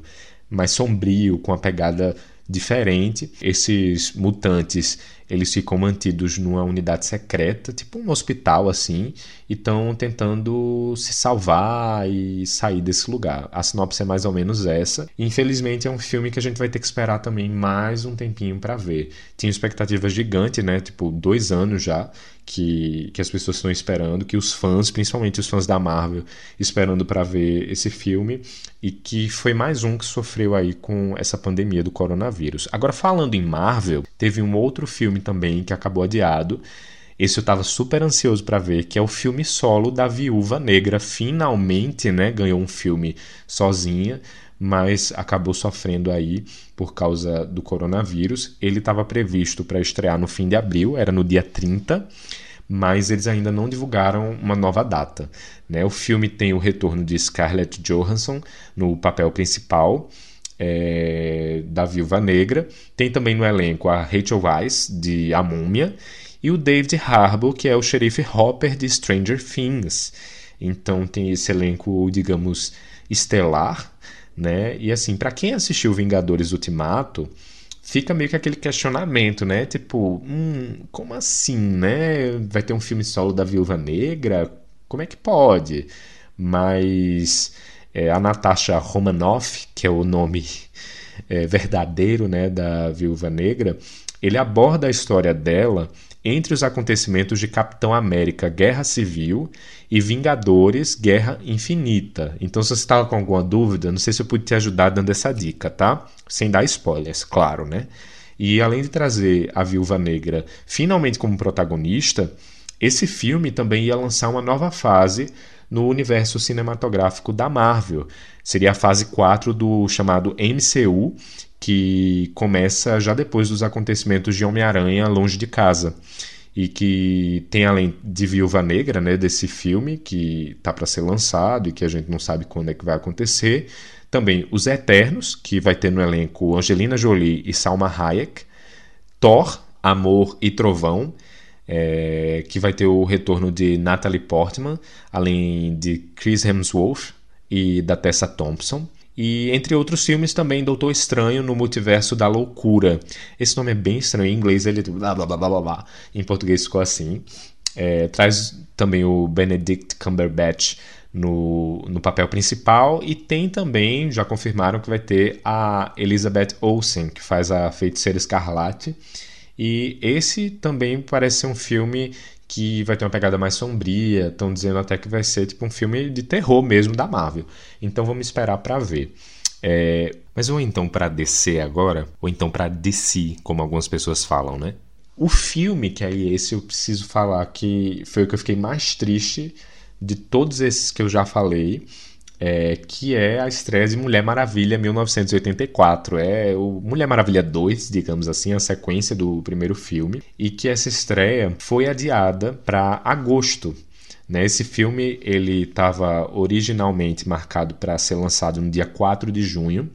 Mais sombrio, com uma pegada diferente. Esses mutantes eles ficam mantidos numa unidade secreta, tipo um hospital assim, e estão tentando se salvar e sair desse lugar. A sinopse é mais ou menos essa. Infelizmente é um filme que a gente vai ter que esperar também mais um tempinho para ver. Tinha expectativas gigantes, né? Tipo dois anos já que, que as pessoas estão esperando, que os fãs, principalmente os fãs da Marvel, esperando para ver esse filme e que foi mais um que sofreu aí com essa pandemia do coronavírus. Agora falando em Marvel, teve um outro filme também que acabou adiado. Esse eu estava super ansioso para ver, que é o filme solo da Viúva Negra. Finalmente, né, ganhou um filme sozinha, mas acabou sofrendo aí por causa do coronavírus. Ele estava previsto para estrear no fim de abril, era no dia 30, mas eles ainda não divulgaram uma nova data. Né? O filme tem o retorno de Scarlett Johansson no papel principal. É, da Viúva Negra. Tem também no elenco a Rachel Weisz, de A Múmia, e o David Harbour, que é o xerife Hopper de Stranger Things. Então tem esse elenco, digamos, estelar, né? E assim, para quem assistiu Vingadores Ultimato, fica meio que aquele questionamento, né? Tipo, hum, como assim, né? Vai ter um filme solo da Viúva Negra? Como é que pode? Mas é, a Natasha Romanoff, que é o nome é, verdadeiro, né, da Viúva Negra, ele aborda a história dela entre os acontecimentos de Capitão América Guerra Civil e Vingadores Guerra Infinita. Então, se você estava com alguma dúvida, não sei se eu pude te ajudar dando essa dica, tá? Sem dar spoilers, claro, né? E além de trazer a Viúva Negra finalmente como protagonista, esse filme também ia lançar uma nova fase no universo cinematográfico da Marvel. Seria a fase 4 do chamado MCU, que começa já depois dos acontecimentos de Homem-Aranha Longe de Casa. E que tem além de Viúva Negra, né, desse filme que tá para ser lançado e que a gente não sabe quando é que vai acontecer, também Os Eternos, que vai ter no elenco Angelina Jolie e Salma Hayek, Thor, Amor e Trovão, é, que vai ter o retorno de Natalie Portman, além de Chris Hemsworth e da Tessa Thompson. E entre outros filmes também Doutor Estranho no Multiverso da Loucura. Esse nome é bem estranho, em inglês ele blá blá blá blá blá, em português ficou assim. É, traz também o Benedict Cumberbatch no, no papel principal e tem também, já confirmaram que vai ter a Elizabeth Olsen, que faz a Feiticeira Escarlate. E esse também parece ser um filme que vai ter uma pegada mais sombria. Estão dizendo até que vai ser tipo um filme de terror mesmo da Marvel. Então vamos esperar para ver. É, mas ou então para DC agora, ou então para DC, como algumas pessoas falam, né? O filme que é esse eu preciso falar que foi o que eu fiquei mais triste de todos esses que eu já falei é, que é a estreia de Mulher Maravilha 1984. É o Mulher Maravilha 2, digamos assim, a sequência do primeiro filme, e que essa estreia foi adiada para agosto. Né? Esse filme ele estava originalmente marcado para ser lançado no dia 4 de junho,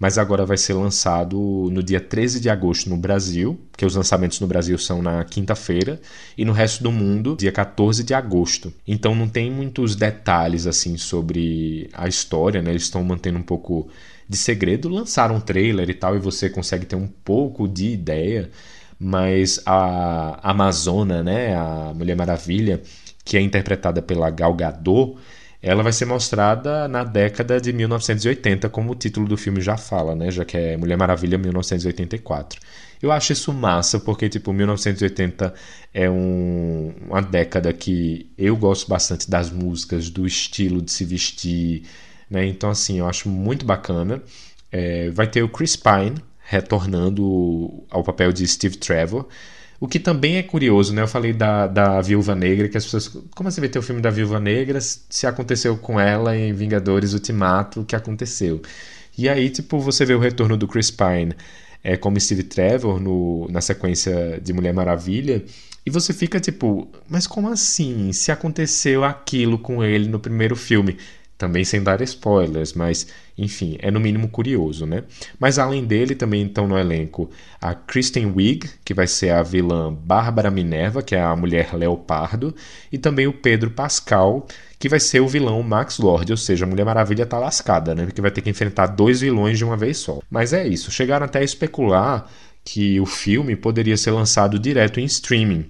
mas agora vai ser lançado no dia 13 de agosto no Brasil, que os lançamentos no Brasil são na quinta-feira, e no resto do mundo, dia 14 de agosto. Então não tem muitos detalhes assim sobre a história, né? Eles estão mantendo um pouco de segredo, lançaram um trailer e tal, e você consegue ter um pouco de ideia, mas a Amazona, né, a Mulher Maravilha, que é interpretada pela Gal Gadot, ela vai ser mostrada na década de 1980, como o título do filme já fala, né? Já que é Mulher Maravilha 1984. Eu acho isso massa, porque, tipo, 1980 é um, uma década que eu gosto bastante das músicas, do estilo de se vestir, né? Então, assim, eu acho muito bacana. É, vai ter o Chris Pine retornando ao papel de Steve Trevor. O que também é curioso, né? Eu falei da, da Viúva Negra, que as pessoas. Como você vai ter o filme da Viúva Negra se aconteceu com ela em Vingadores Ultimato, o que aconteceu? E aí, tipo, você vê o retorno do Chris Pine é, como Steve Trevor no, na sequência de Mulher Maravilha. E você fica tipo, mas como assim? Se aconteceu aquilo com ele no primeiro filme? também sem dar spoilers, mas enfim, é no mínimo curioso, né? Mas além dele também estão no elenco a Kristen Wiig, que vai ser a vilã Bárbara Minerva, que é a mulher leopardo, e também o Pedro Pascal, que vai ser o vilão Max Lord, ou seja, a Mulher Maravilha tá lascada, né? Porque vai ter que enfrentar dois vilões de uma vez só. Mas é isso, chegaram até a especular que o filme poderia ser lançado direto em streaming,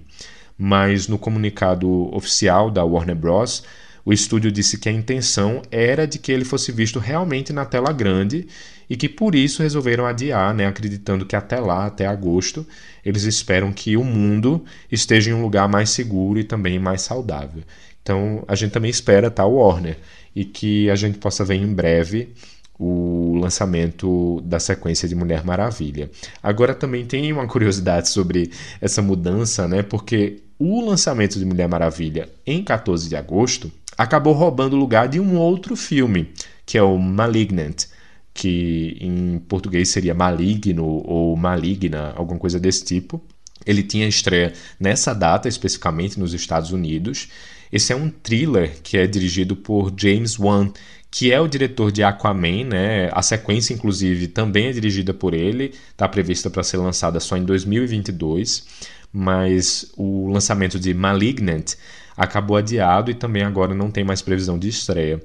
mas no comunicado oficial da Warner Bros o estúdio disse que a intenção era de que ele fosse visto realmente na tela grande e que por isso resolveram adiar, né, acreditando que até lá, até agosto, eles esperam que o mundo esteja em um lugar mais seguro e também mais saudável. Então a gente também espera, tá, Warner, e que a gente possa ver em breve o lançamento da sequência de Mulher Maravilha. Agora também tem uma curiosidade sobre essa mudança, né? Porque o lançamento de Mulher Maravilha em 14 de agosto acabou roubando o lugar de um outro filme, que é o Malignant, que em português seria Maligno ou Maligna, alguma coisa desse tipo. Ele tinha estreia nessa data, especificamente nos Estados Unidos. Esse é um thriller que é dirigido por James Wan, que é o diretor de Aquaman, né? A sequência, inclusive, também é dirigida por ele, está prevista para ser lançada só em 2022, mas o lançamento de Malignant acabou adiado e também agora não tem mais previsão de estreia.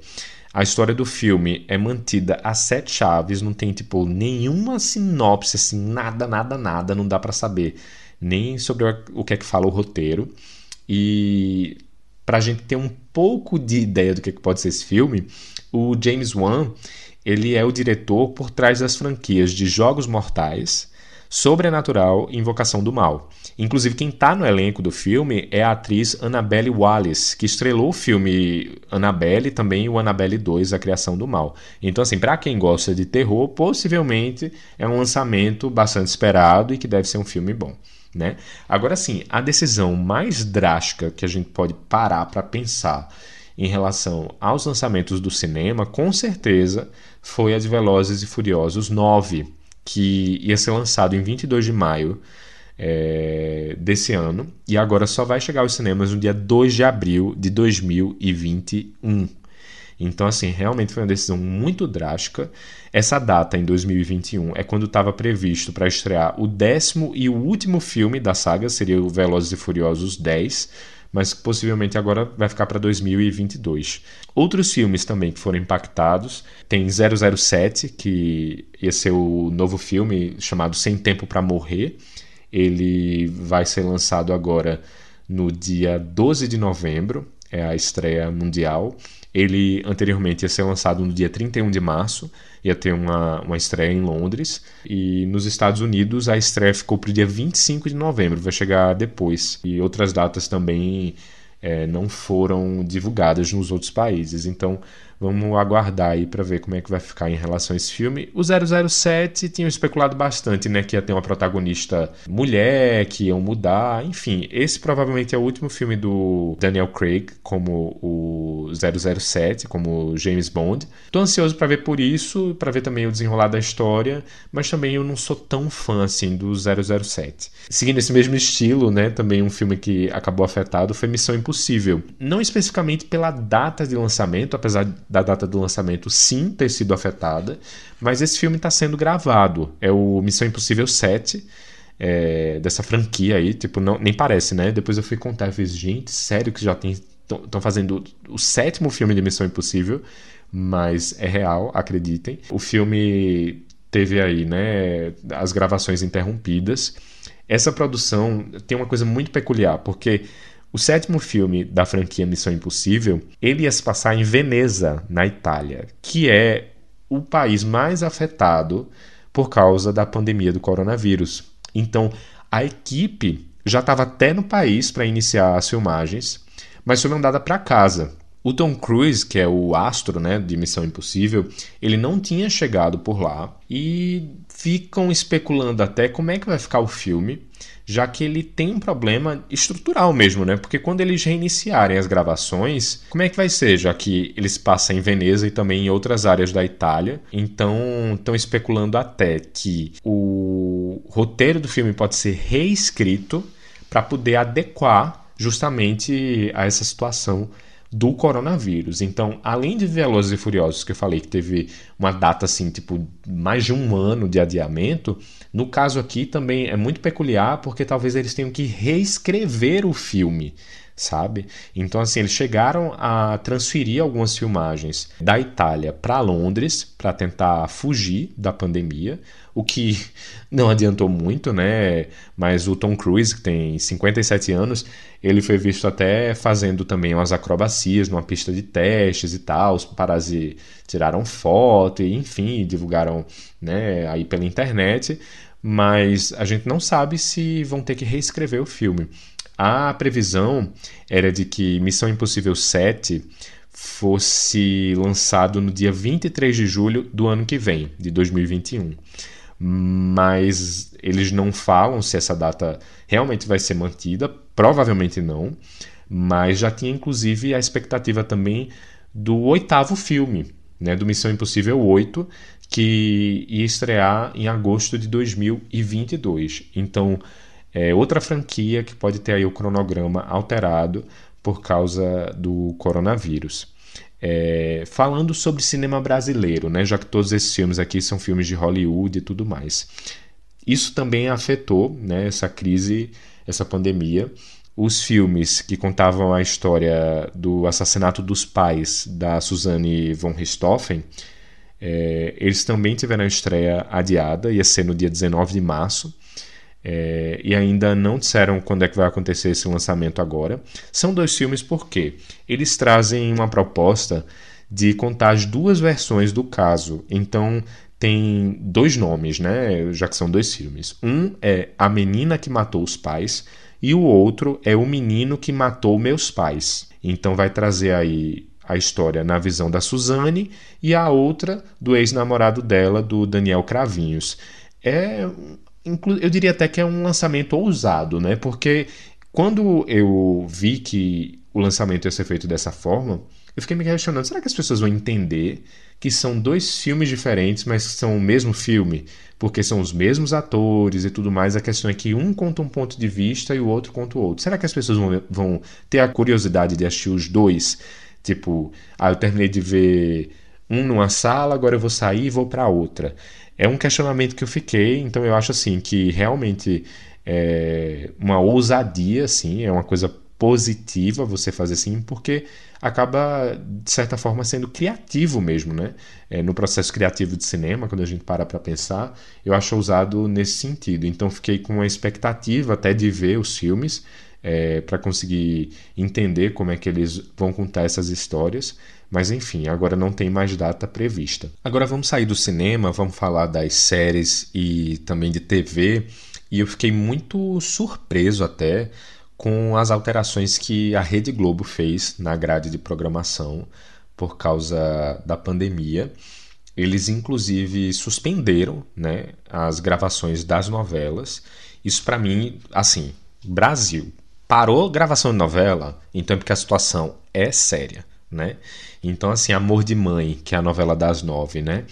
A história do filme é mantida a sete chaves, não tem tipo nenhuma sinopse, assim, nada, nada, nada, não dá para saber nem sobre o que é que fala o roteiro. E para a gente ter um pouco de ideia do que, é que pode ser esse filme, o James Wan ele é o diretor por trás das franquias de Jogos Mortais, Sobrenatural Invocação do Mal. Inclusive, quem está no elenco do filme é a atriz Annabelle Wallis, que estrelou o filme Annabelle também o Annabelle 2, A Criação do Mal. Então, assim, para quem gosta de terror, possivelmente é um lançamento bastante esperado e que deve ser um filme bom. Né? Agora, sim, a decisão mais drástica que a gente pode parar para pensar em relação aos lançamentos do cinema, com certeza, foi a de Velozes e Furiosos 9, que ia ser lançado em 22 de maio é, desse ano e agora só vai chegar aos cinemas no dia 2 de abril de 2021. Então, assim, realmente foi uma decisão muito drástica. Essa data, em 2021, é quando estava previsto para estrear o décimo e o último filme da saga, seria o Velozes e Furiosos 10, mas possivelmente agora vai ficar para 2022. Outros filmes também que foram impactados, tem 007, que ia ser o novo filme chamado Sem Tempo para Morrer, ele vai ser lançado agora no dia 12 de novembro, é a estreia mundial. Ele anteriormente ia ser lançado no dia 31 de março, ia ter uma, uma estreia em Londres. E nos Estados Unidos a estreia ficou para o dia 25 de novembro, vai chegar depois. E outras datas também é, não foram divulgadas nos outros países. Então Vamos aguardar aí para ver como é que vai ficar em relação a esse filme. O 007 tinham especulado bastante, né, que ia ter uma protagonista mulher, que iam mudar, enfim. Esse provavelmente é o último filme do Daniel Craig como o 007, como James Bond. Tô ansioso para ver por isso, para ver também o desenrolar da história, mas também eu não sou tão fã assim do 007. Seguindo esse mesmo estilo, né, também um filme que acabou afetado foi Missão Impossível. Não especificamente pela data de lançamento, apesar da data do lançamento sim ter sido afetada, mas esse filme está sendo gravado. É o Missão Impossível 7, é, dessa franquia aí, tipo, não, nem parece, né? Depois eu fui contar e fiz, gente, sério que já tem. Estão fazendo o sétimo filme de Missão Impossível, mas é real, acreditem. O filme teve aí, né, as gravações interrompidas. Essa produção tem uma coisa muito peculiar, porque o sétimo filme da franquia Missão Impossível, ele ia se passar em Veneza, na Itália, que é o país mais afetado por causa da pandemia do coronavírus. Então, a equipe já estava até no país para iniciar as filmagens, mas foi mandada para casa. O Tom Cruise, que é o astro né, de Missão Impossível, ele não tinha chegado por lá e ficam especulando até como é que vai ficar o filme já que ele tem um problema estrutural mesmo, né? Porque quando eles reiniciarem as gravações, como é que vai ser, já que eles passam em Veneza e também em outras áreas da Itália? Então, estão especulando até que o roteiro do filme pode ser reescrito para poder adequar justamente a essa situação do coronavírus. Então, além de Velozes e Furiosos, que eu falei que teve uma data assim, tipo, mais de um ano de adiamento, no caso aqui também é muito peculiar porque talvez eles tenham que reescrever o filme, sabe? Então, assim, eles chegaram a transferir algumas filmagens da Itália para Londres para tentar fugir da pandemia, o que não adiantou muito, né? Mas o Tom Cruise, que tem 57 anos, ele foi visto até fazendo também umas acrobacias numa pista de testes e tal. Os paparazzi tiraram foto e, enfim, divulgaram né, aí pela internet. Mas a gente não sabe se vão ter que reescrever o filme. A previsão era de que Missão Impossível 7 fosse lançado no dia 23 de julho do ano que vem, de 2021 mas eles não falam se essa data realmente vai ser mantida, provavelmente não, mas já tinha inclusive a expectativa também do oitavo filme, né, do Missão Impossível 8, que ia estrear em agosto de 2022. Então, é outra franquia que pode ter aí o cronograma alterado por causa do coronavírus. É, falando sobre cinema brasileiro, né, já que todos esses filmes aqui são filmes de Hollywood e tudo mais. Isso também afetou né, essa crise, essa pandemia. Os filmes que contavam a história do assassinato dos pais da Suzanne von Richthofen, é, eles também tiveram a estreia adiada, ia ser no dia 19 de março. É, e ainda não disseram quando é que vai acontecer esse lançamento agora. São dois filmes porque eles trazem uma proposta de contar as duas versões do caso. Então tem dois nomes, né? Já que são dois filmes. Um é A Menina que Matou os Pais e o outro é O Menino que Matou Meus Pais. Então vai trazer aí a história na visão da Suzane e a outra do ex-namorado dela, do Daniel Cravinhos. É eu diria até que é um lançamento ousado, né? Porque quando eu vi que o lançamento ia ser feito dessa forma, eu fiquei me questionando: será que as pessoas vão entender que são dois filmes diferentes, mas são o mesmo filme? Porque são os mesmos atores e tudo mais. A questão é que um conta um ponto de vista e o outro conta o outro. Será que as pessoas vão, vão ter a curiosidade de assistir os dois? Tipo, ah, eu terminei de ver um numa sala, agora eu vou sair e vou para outra é um questionamento que eu fiquei, então eu acho assim que realmente é uma ousadia, assim, é uma coisa positiva você fazer assim, porque acaba, de certa forma, sendo criativo mesmo, né? É, no processo criativo de cinema, quando a gente para para pensar, eu acho ousado nesse sentido. Então fiquei com uma expectativa até de ver os filmes, é, para conseguir entender como é que eles vão contar essas histórias. Mas enfim, agora não tem mais data prevista. Agora vamos sair do cinema, vamos falar das séries e também de TV. E eu fiquei muito surpreso até com as alterações que a Rede Globo fez na grade de programação por causa da pandemia. Eles inclusive suspenderam, né, as gravações das novelas. Isso para mim, assim, Brasil parou gravação de novela, então é porque a situação é séria né? Então, assim, Amor de Mãe, que é a novela das nove, né?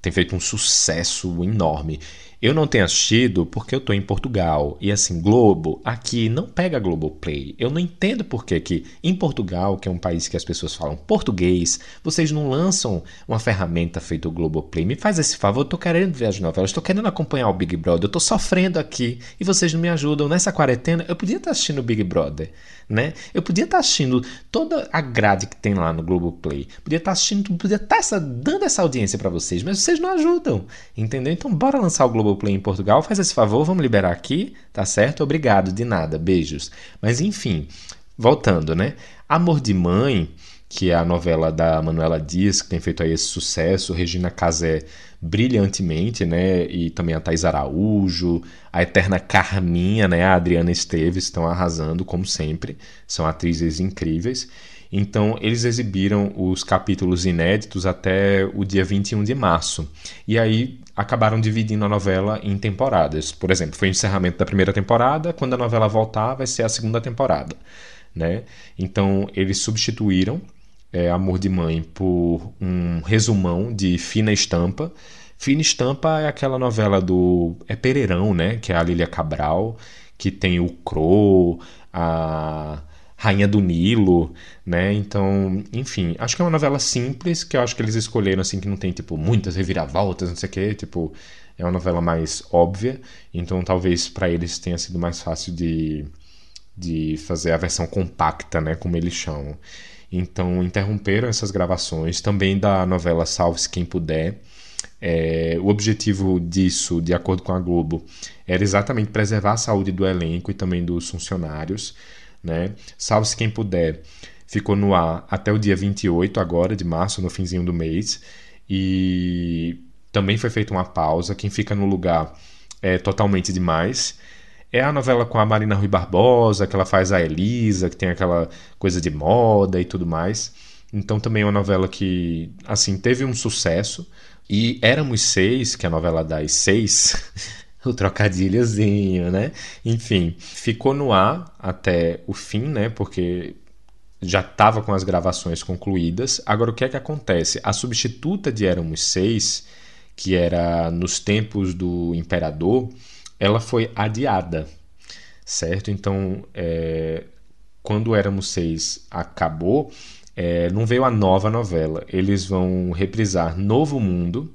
Tem feito um sucesso enorme. Eu não tenho assistido porque eu tô em Portugal. E assim, Globo, aqui não pega Globoplay. Eu não entendo por que que em Portugal, que é um país que as pessoas falam português, vocês não lançam uma ferramenta feita o Globoplay. Me faz esse favor, eu tô querendo ver as novelas, tô querendo acompanhar o Big Brother, eu tô sofrendo aqui e vocês não me ajudam. Nessa quarentena, eu podia estar assistindo o Big Brother, né? Eu podia estar assistindo toda a grade que tem lá no Globoplay. Podia estar assistindo, podia estar essa, dando essa audiência para vocês, mas vocês não ajudam, entendeu? Então bora lançar o Globoplay em Portugal, faz esse favor, vamos liberar aqui, tá certo? Obrigado, de nada, beijos. Mas enfim, voltando, né? Amor de Mãe, que é a novela da Manuela Dias, que tem feito aí esse sucesso, Regina Casé brilhantemente, né? E também a Thais Araújo, a eterna Carminha, né? A Adriana Esteves estão arrasando, como sempre. São atrizes incríveis. Então, eles exibiram os capítulos inéditos até o dia 21 de março. E aí acabaram dividindo a novela em temporadas. Por exemplo, foi o encerramento da primeira temporada, quando a novela voltar, vai ser a segunda temporada. Né? Então, eles substituíram é, Amor de Mãe por um resumão de Fina Estampa. Fina Estampa é aquela novela do. É Pereirão, né? Que é a Lília Cabral, que tem o Cro, a Rainha do Nilo, né? Então, enfim, acho que é uma novela simples, que eu acho que eles escolheram assim que não tem tipo muitas reviravoltas, não sei o quê, tipo, é uma novela mais óbvia, então talvez para eles tenha sido mais fácil de de fazer a versão compacta, né, como eles chamam. Então, interromperam essas gravações também da novela Salve-se quem puder. É, o objetivo disso, de acordo com a Globo, era exatamente preservar a saúde do elenco e também dos funcionários né? Salve-se quem puder. Ficou no ar até o dia 28 agora de março, no finzinho do mês. E também foi feita uma pausa. Quem fica no lugar é totalmente demais. É a novela com a Marina Rui Barbosa, que ela faz a Elisa, que tem aquela coisa de moda e tudo mais. Então também é uma novela que, assim, teve um sucesso. E Éramos Seis, que é a novela das seis, o trocadilhozinho, né? Enfim, ficou no ar até o fim, né? Porque já estava com as gravações concluídas. Agora, o que é que acontece? A substituta de Éramos Seis, que era nos tempos do Imperador, ela foi adiada. certo? Então, é, quando Éramos Seis acabou, é, não veio a nova novela. Eles vão reprisar Novo Mundo,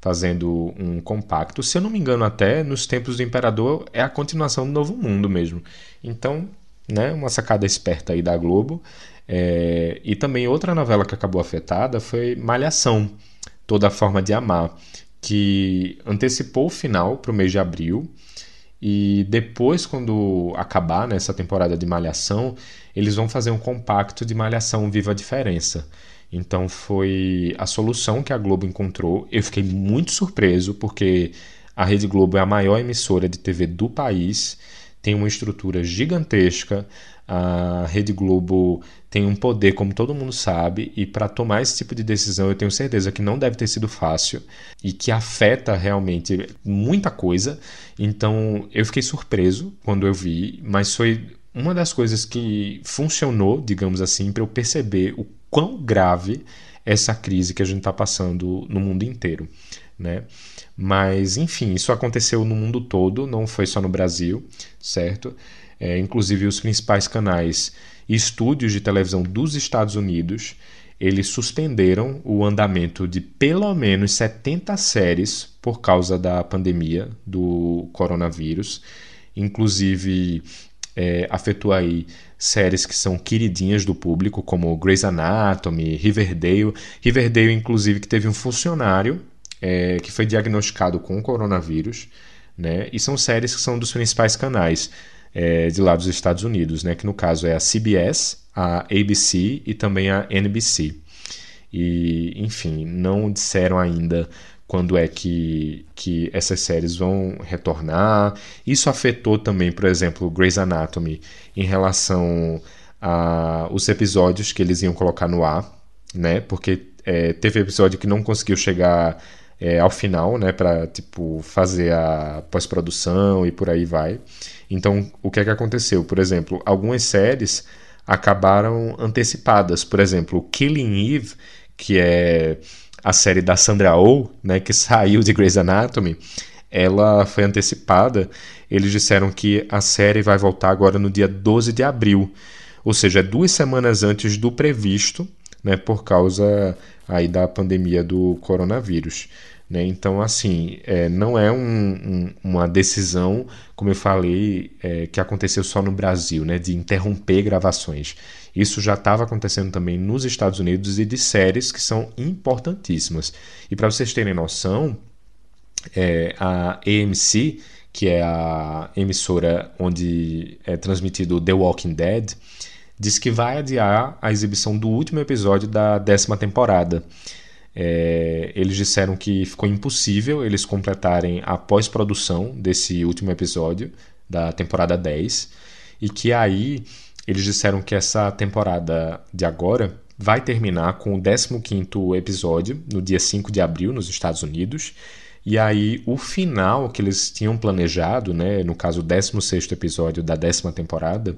fazendo um compacto. Se eu não me engano, até nos tempos do Imperador é a continuação do Novo Mundo mesmo. Então, né, uma sacada esperta aí da Globo. É, e também outra novela que acabou afetada foi Malhação, Toda a Forma de Amar, que antecipou o final para o mês de abril. E depois, quando acabar nessa né, temporada de Malhação, eles vão fazer um compacto de Malhação Viva a Diferença. Então foi a solução que a Globo encontrou. Eu fiquei muito surpreso porque a Rede Globo é a maior emissora de TV do país, tem uma estrutura gigantesca. A Rede Globo tem um poder, como todo mundo sabe, e para tomar esse tipo de decisão eu tenho certeza que não deve ter sido fácil e que afeta realmente muita coisa. Então eu fiquei surpreso quando eu vi, mas foi uma das coisas que funcionou, digamos assim, para eu perceber o quão grave essa crise que a gente está passando no mundo inteiro, né? Mas, enfim, isso aconteceu no mundo todo, não foi só no Brasil, certo? É, inclusive, os principais canais estúdios de televisão dos Estados Unidos eles suspenderam o andamento de pelo menos 70 séries por causa da pandemia do coronavírus. Inclusive, é, afetou aí séries que são queridinhas do público, como Grey's Anatomy, Riverdale. Riverdale, inclusive, que teve um funcionário é, que foi diagnosticado com coronavírus, né? E são séries que são dos principais canais é, de lá dos Estados Unidos, né? Que no caso é a CBS, a ABC e também a NBC. E, enfim, não disseram ainda quando é que, que essas séries vão retornar. Isso afetou também, por exemplo, Grey's Anatomy em relação a os episódios que eles iam colocar no ar, né? Porque é, teve episódio que não conseguiu chegar é, ao final, né? Para tipo fazer a pós-produção e por aí vai. Então, o que é que aconteceu? Por exemplo, algumas séries acabaram antecipadas. Por exemplo, Killing Eve, que é a série da Sandra Oh, né, que saiu de Grey's Anatomy, ela foi antecipada. Eles disseram que a série vai voltar agora no dia 12 de abril, ou seja, duas semanas antes do previsto, né, por causa aí da pandemia do coronavírus. Né? Então, assim, é, não é um, um, uma decisão, como eu falei, é, que aconteceu só no Brasil, né, de interromper gravações. Isso já estava acontecendo também nos Estados Unidos e de séries que são importantíssimas. E para vocês terem noção, é, a AMC, que é a emissora onde é transmitido The Walking Dead, diz que vai adiar a exibição do último episódio da décima temporada. É, eles disseram que ficou impossível eles completarem a pós-produção desse último episódio da temporada 10 e que aí eles disseram que essa temporada de agora vai terminar com o 15º episódio no dia 5 de abril nos Estados Unidos. E aí o final que eles tinham planejado, né, no caso o 16º episódio da décima temporada,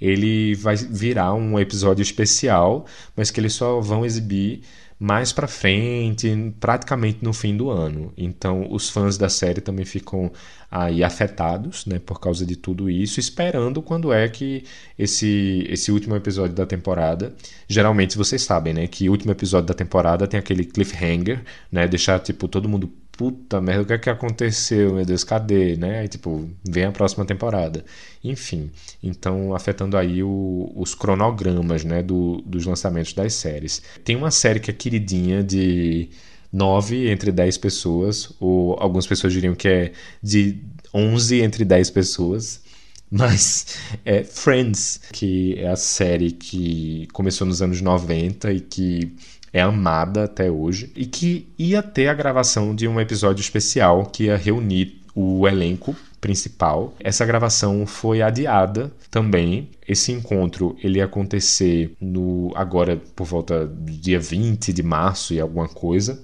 ele vai virar um episódio especial, mas que eles só vão exibir mais para frente, praticamente no fim do ano. Então, os fãs da série também ficam aí afetados, né, por causa de tudo isso, esperando quando é que esse esse último episódio da temporada, geralmente vocês sabem, né, que o último episódio da temporada tem aquele cliffhanger, né, deixar tipo todo mundo puta merda, o que é que aconteceu, meu Deus, cadê, né? Aí, tipo, vem a próxima temporada. Enfim, então afetando aí o, os cronogramas, né, do, dos lançamentos das séries. Tem uma série que é queridinha de 9 entre 10 pessoas, ou algumas pessoas diriam que é de 11 entre 10 pessoas, mas é Friends, que é a série que começou nos anos 90 e que é amada até hoje, e que ia ter a gravação de um episódio especial que ia reunir o elenco principal. Essa gravação foi adiada também. Esse encontro ele ia acontecer no agora por volta do dia 20 de março e alguma coisa,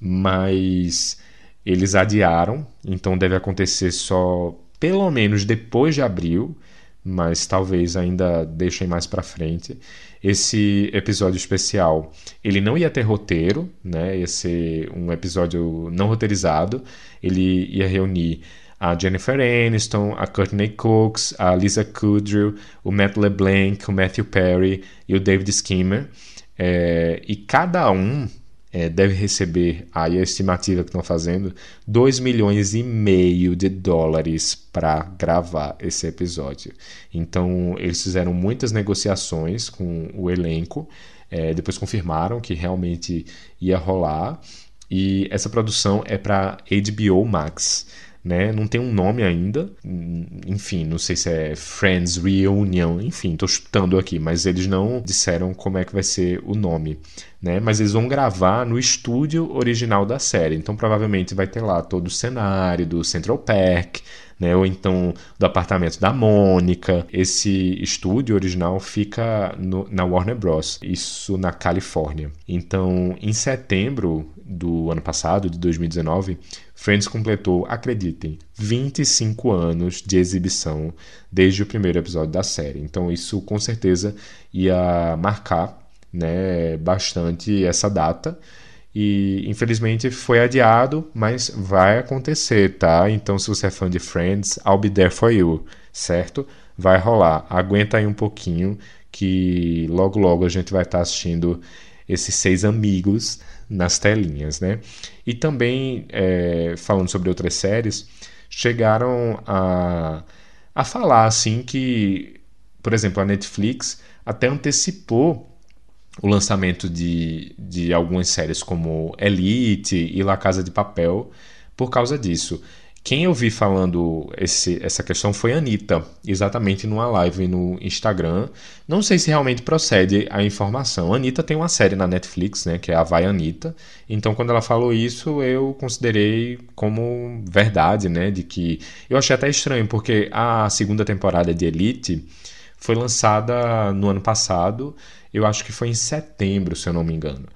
mas eles adiaram, então deve acontecer só pelo menos depois de abril, mas talvez ainda deixem mais para frente esse episódio especial ele não ia ter roteiro, né? Ia ser um episódio não roteirizado. Ele ia reunir a Jennifer Aniston, a Courtney Cox, a Lisa Kudrow, o Matt LeBlanc, o Matthew Perry e o David Schimmer. É, e cada um é, deve receber, aí a estimativa que estão fazendo, 2 milhões e meio de dólares para gravar esse episódio. Então, eles fizeram muitas negociações com o elenco, é, depois confirmaram que realmente ia rolar. E essa produção é para HBO Max né? Não tem um nome ainda. Enfim, não sei se é Friends Reunion, enfim, tô chutando aqui, mas eles não disseram como é que vai ser o nome, né? Mas eles vão gravar no estúdio original da série. Então provavelmente vai ter lá todo o cenário do Central Park, né? Ou então do apartamento da Mônica. Esse estúdio original fica no, na Warner Bros. Isso na Califórnia. Então, em setembro do ano passado, de 2019, Friends completou, acreditem, 25 anos de exibição desde o primeiro episódio da série. Então isso com certeza ia marcar né, bastante essa data. E infelizmente foi adiado, mas vai acontecer, tá? Então se você é fã de Friends, I'll be there for you, certo? Vai rolar. Aguenta aí um pouquinho que logo logo a gente vai estar assistindo esses seis amigos nas telinhas, né? E também, é, falando sobre outras séries, chegaram a, a falar, assim, que, por exemplo, a Netflix até antecipou o lançamento de, de algumas séries como Elite e La Casa de Papel por causa disso. Quem eu vi falando esse, essa questão foi a Anitta, exatamente numa live no Instagram. Não sei se realmente procede a informação. A Anitta tem uma série na Netflix, né, que é a Vai Anitta. Então, quando ela falou isso, eu considerei como verdade, né, de que... Eu achei até estranho, porque a segunda temporada de Elite foi lançada no ano passado, eu acho que foi em setembro, se eu não me engano.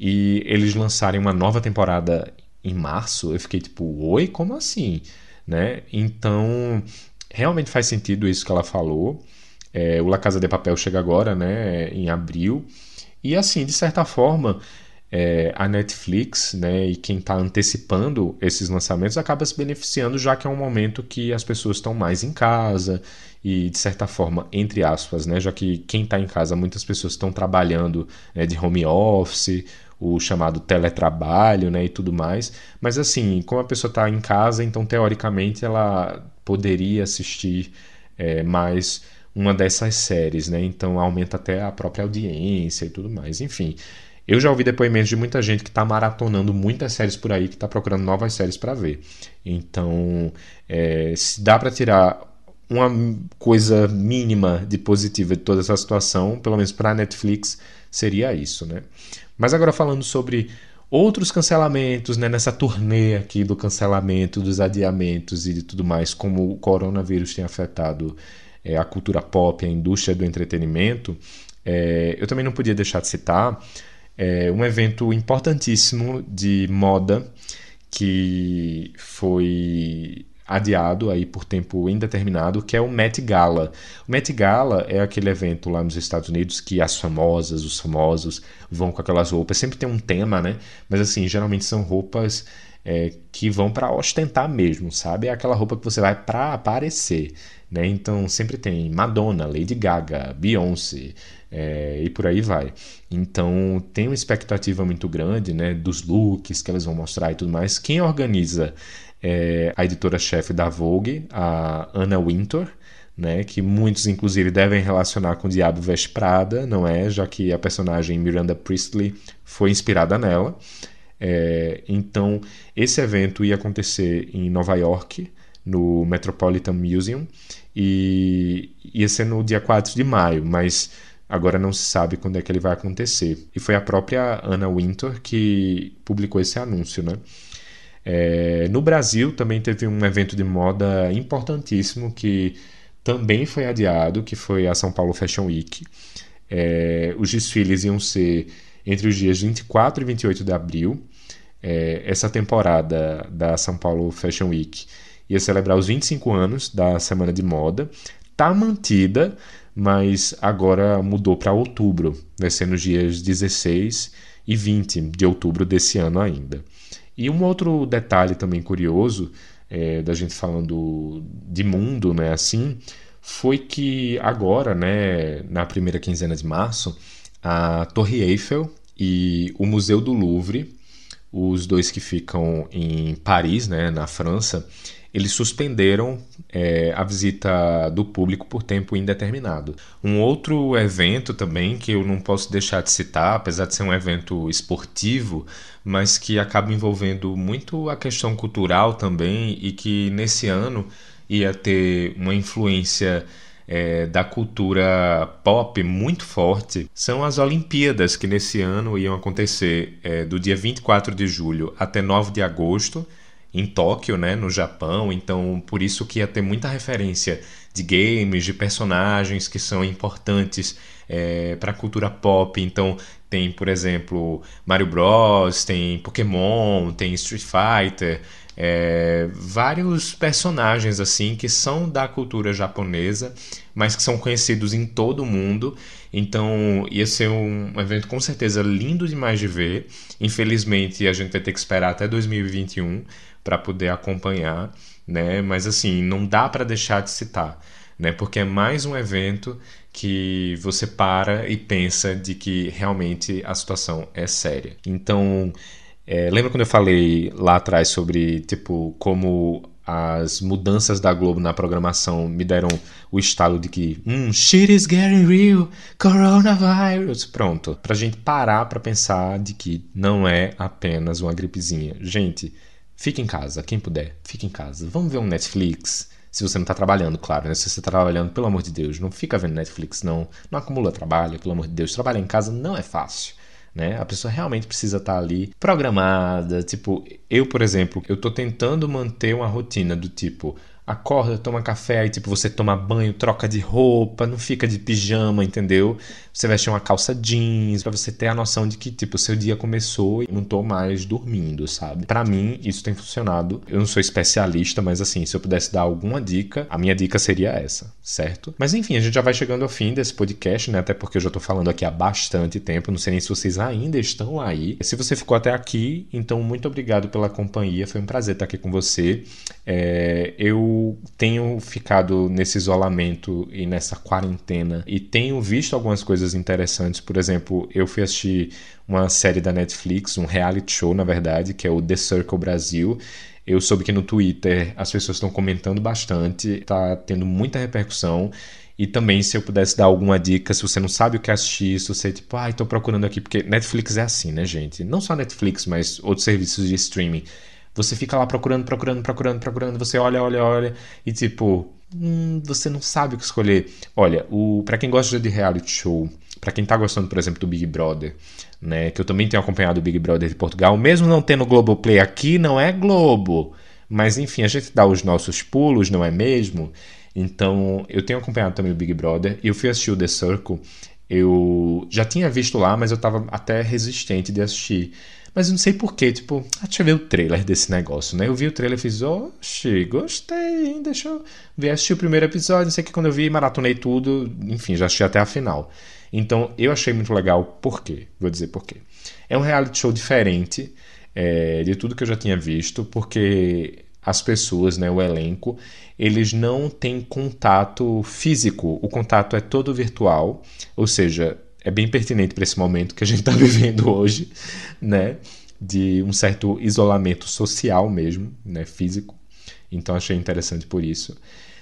E eles lançarem uma nova temporada em março, eu fiquei tipo, oi, como assim? Né? Então, realmente faz sentido isso que ela falou. É, o La Casa de Papel chega agora, né, em abril. E assim, de certa forma, é, a Netflix né, e quem está antecipando esses lançamentos acaba se beneficiando, já que é um momento que as pessoas estão mais em casa e, de certa forma, entre aspas, né, já que quem está em casa, muitas pessoas estão trabalhando né, de home office o chamado teletrabalho né, e tudo mais. Mas assim, como a pessoa está em casa, então teoricamente ela poderia assistir é, mais uma dessas séries, né? Então aumenta até a própria audiência e tudo mais. Enfim, eu já ouvi depoimentos de muita gente que está maratonando muitas séries por aí, que está procurando novas séries para ver. Então, é, se dá para tirar uma coisa mínima de positiva de toda essa situação, pelo menos para a Netflix, seria isso, né? Mas agora falando sobre outros cancelamentos, né, nessa turnê aqui do cancelamento, dos adiamentos e de tudo mais, como o coronavírus tem afetado é, a cultura pop, a indústria do entretenimento, é, eu também não podia deixar de citar é, um evento importantíssimo de moda que foi adiado aí por tempo indeterminado, que é o Met Gala. O Met Gala é aquele evento lá nos Estados Unidos que as famosas, os famosos vão com aquelas roupas. Sempre tem um tema, né? Mas assim, geralmente são roupas é, que vão para ostentar mesmo, sabe? É aquela roupa que você vai para aparecer, né? Então sempre tem Madonna, Lady Gaga, Beyoncé é, e por aí vai. Então tem uma expectativa muito grande, né? Dos looks que elas vão mostrar e tudo mais. Quem organiza é a editora-chefe da Vogue, a Anna Wintour, né, que muitos inclusive devem relacionar com o Diabo Veste Prada, não é? Já que a personagem Miranda Priestley foi inspirada nela. É, então, esse evento ia acontecer em Nova York, no Metropolitan Museum, e ia ser no dia 4 de maio, mas agora não se sabe quando é que ele vai acontecer. E foi a própria Anna Wintour que publicou esse anúncio, né? É, no Brasil também teve um evento de moda importantíssimo que também foi adiado, que foi a São Paulo Fashion Week. É, os desfiles iam ser entre os dias 24 e 28 de abril. É, essa temporada da São Paulo Fashion Week ia celebrar os 25 anos da Semana de Moda. Tá mantida, mas agora mudou para outubro, vai ser nos dias 16 e 20 de outubro desse ano ainda. E um outro detalhe também curioso é, da gente falando de mundo, né, assim, foi que agora, né, na primeira quinzena de março, a Torre Eiffel e o Museu do Louvre, os dois que ficam em Paris, né, na França, eles suspenderam é, a visita do público por tempo indeterminado. Um outro evento também que eu não posso deixar de citar, apesar de ser um evento esportivo, mas que acaba envolvendo muito a questão cultural também e que nesse ano ia ter uma influência é, da cultura pop muito forte são as Olimpíadas, que nesse ano iam acontecer é, do dia 24 de julho até 9 de agosto em Tóquio, né, no Japão, então por isso que ia ter muita referência de games, de personagens que são importantes é, para a cultura pop. Então tem, por exemplo, Mario Bros, tem Pokémon, tem Street Fighter, é, vários personagens assim que são da cultura japonesa, mas que são conhecidos em todo o mundo. Então ia ser um evento com certeza lindo demais de ver. Infelizmente a gente vai ter que esperar até 2021 para poder acompanhar, né? Mas assim, não dá para deixar de citar, né? Porque é mais um evento que você para e pensa de que realmente a situação é séria. Então, é, lembra quando eu falei lá atrás sobre tipo como as mudanças da Globo na programação me deram o estalo de que, hum, shit is getting real, coronavirus. Pronto, pra gente parar pra pensar de que não é apenas uma gripezinha. Gente, Fique em casa, quem puder, fique em casa. Vamos ver um Netflix. Se você não está trabalhando, claro, né? Se você está trabalhando, pelo amor de Deus, não fica vendo Netflix, não. Não acumula trabalho, pelo amor de Deus. Trabalhar em casa não é fácil. Né? A pessoa realmente precisa estar tá ali programada. Tipo, eu, por exemplo, eu estou tentando manter uma rotina do tipo, acorda, toma café, aí tipo você toma banho, troca de roupa, não fica de pijama, entendeu? Você veste uma calça jeans para você ter a noção de que tipo seu dia começou e não tô mais dormindo, sabe? Para mim isso tem funcionado. Eu não sou especialista, mas assim, se eu pudesse dar alguma dica, a minha dica seria essa, certo? Mas enfim, a gente já vai chegando ao fim desse podcast, né? Até porque eu já tô falando aqui há bastante tempo, não sei nem se vocês ainda estão aí. Se você ficou até aqui, então muito obrigado pela companhia, foi um prazer estar aqui com você. É, eu tenho ficado nesse isolamento e nessa quarentena e tenho visto algumas coisas interessantes. Por exemplo, eu fui assistir uma série da Netflix, um reality show, na verdade, que é o The Circle Brasil. Eu soube que no Twitter as pessoas estão comentando bastante, está tendo muita repercussão. E também, se eu pudesse dar alguma dica, se você não sabe o que assistir, se você, tipo, ai, ah, tô procurando aqui, porque Netflix é assim, né, gente? Não só Netflix, mas outros serviços de streaming. Você fica lá procurando, procurando, procurando, procurando, você olha, olha, olha e tipo, hum, você não sabe o que escolher. Olha, o para quem gosta de reality show, para quem tá gostando, por exemplo, do Big Brother, né, que eu também tenho acompanhado o Big Brother de Portugal, mesmo não tendo Globoplay aqui, não é Globo. Mas enfim, a gente dá os nossos pulos, não é mesmo? Então, eu tenho acompanhado também o Big Brother. Eu fui assistir o The Circle. Eu já tinha visto lá, mas eu tava até resistente de assistir. Mas eu não sei porquê, tipo, ah, deixa eu ver o trailer desse negócio, né? Eu vi o trailer e fiz, oxi, gostei, hein? Deixa eu ver, assistir o primeiro episódio, não sei que quando eu vi, maratonei tudo, enfim, já assisti até a final. Então, eu achei muito legal, por quê? Vou dizer por quê. É um reality show diferente é, de tudo que eu já tinha visto, porque as pessoas, né, o elenco, eles não têm contato físico, o contato é todo virtual, ou seja, é bem pertinente para esse momento que a gente está vivendo hoje, né? De um certo isolamento social mesmo, né? Físico. Então achei interessante por isso.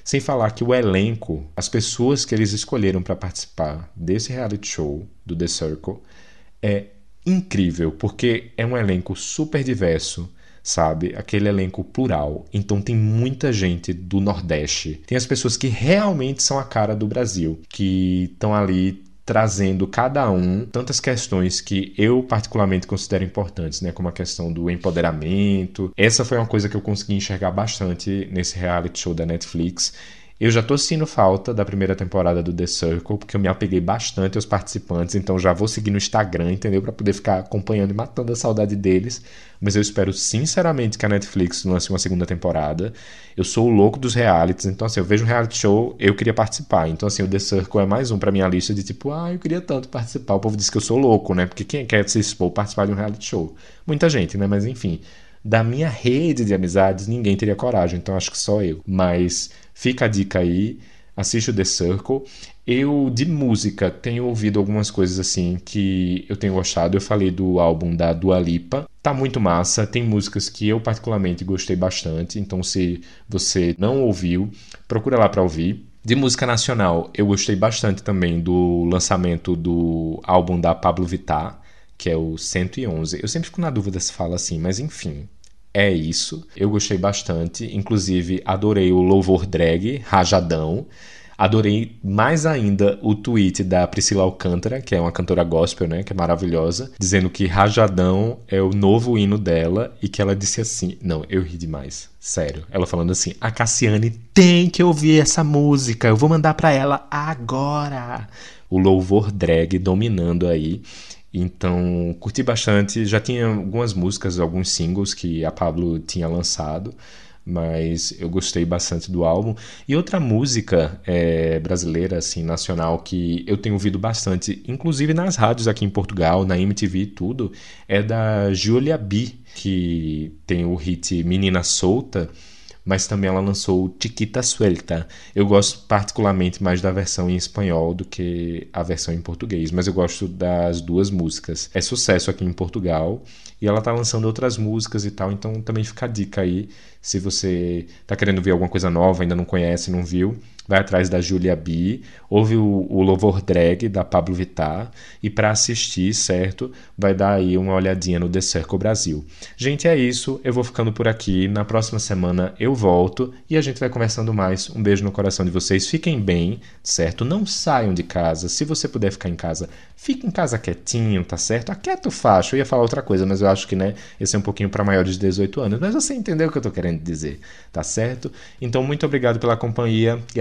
Sem falar que o elenco, as pessoas que eles escolheram para participar desse reality show do The Circle, é incrível, porque é um elenco super diverso, sabe? Aquele elenco plural. Então tem muita gente do Nordeste. Tem as pessoas que realmente são a cara do Brasil, que estão ali trazendo cada um tantas questões que eu particularmente considero importantes, né, como a questão do empoderamento. Essa foi uma coisa que eu consegui enxergar bastante nesse reality show da Netflix eu já tô sentindo falta da primeira temporada do The Circle, porque eu me apeguei bastante aos participantes, então já vou seguir no Instagram, entendeu? Para poder ficar acompanhando e matando a saudade deles. Mas eu espero sinceramente que a Netflix lance uma segunda temporada. Eu sou o louco dos realities, então assim, eu vejo um reality show, eu queria participar. Então assim, o The Circle é mais um para minha lista de tipo, ah, eu queria tanto participar. O povo diz que eu sou louco, né? Porque quem quer se expor participar de um reality show? Muita gente, né? Mas enfim, da minha rede de amizades, ninguém teria coragem, então acho que só eu. Mas fica a dica aí, assiste o The Circle. Eu, de música, tenho ouvido algumas coisas assim que eu tenho gostado. Eu falei do álbum da Dua Lipa. Tá muito massa. Tem músicas que eu particularmente gostei bastante. Então, se você não ouviu, procura lá para ouvir. De música nacional, eu gostei bastante também do lançamento do álbum da Pablo Vittar, que é o 111. Eu sempre fico na dúvida se fala assim, mas enfim, é isso. Eu gostei bastante, inclusive adorei o louvor drag, Rajadão. Adorei mais ainda o tweet da Priscila Alcântara, que é uma cantora gospel, né, que é maravilhosa, dizendo que Rajadão é o novo hino dela e que ela disse assim: "Não, eu ri demais, sério". Ela falando assim: "A Cassiane tem que ouvir essa música, eu vou mandar para ela agora". O louvor drag dominando aí. Então, curti bastante. Já tinha algumas músicas, alguns singles que a Pablo tinha lançado mas eu gostei bastante do álbum. E outra música é, brasileira, assim, nacional, que eu tenho ouvido bastante, inclusive nas rádios aqui em Portugal, na MTV e tudo, é da Julia B, que tem o hit Menina Solta, mas também ela lançou Chiquita Suelta. Eu gosto particularmente mais da versão em espanhol do que a versão em português, mas eu gosto das duas músicas. É sucesso aqui em Portugal e ela tá lançando outras músicas e tal, então também fica a dica aí se você está querendo ver alguma coisa nova, ainda não conhece, não viu, vai atrás da Julia B, ouve o, o Louvor Drag da Pablo Vittar e para assistir, certo? Vai dar aí uma olhadinha no The Circle Brasil. Gente, é isso. Eu vou ficando por aqui. Na próxima semana eu volto e a gente vai conversando mais. Um beijo no coração de vocês. Fiquem bem, certo? Não saiam de casa. Se você puder ficar em casa, fique em casa quietinho, tá certo? Aquieta o facho. Eu ia falar outra coisa, mas eu acho que, né, esse é um pouquinho para maiores de 18 anos. Mas você entendeu o que eu tô querendo dizer, tá certo? Então, muito obrigado pela companhia e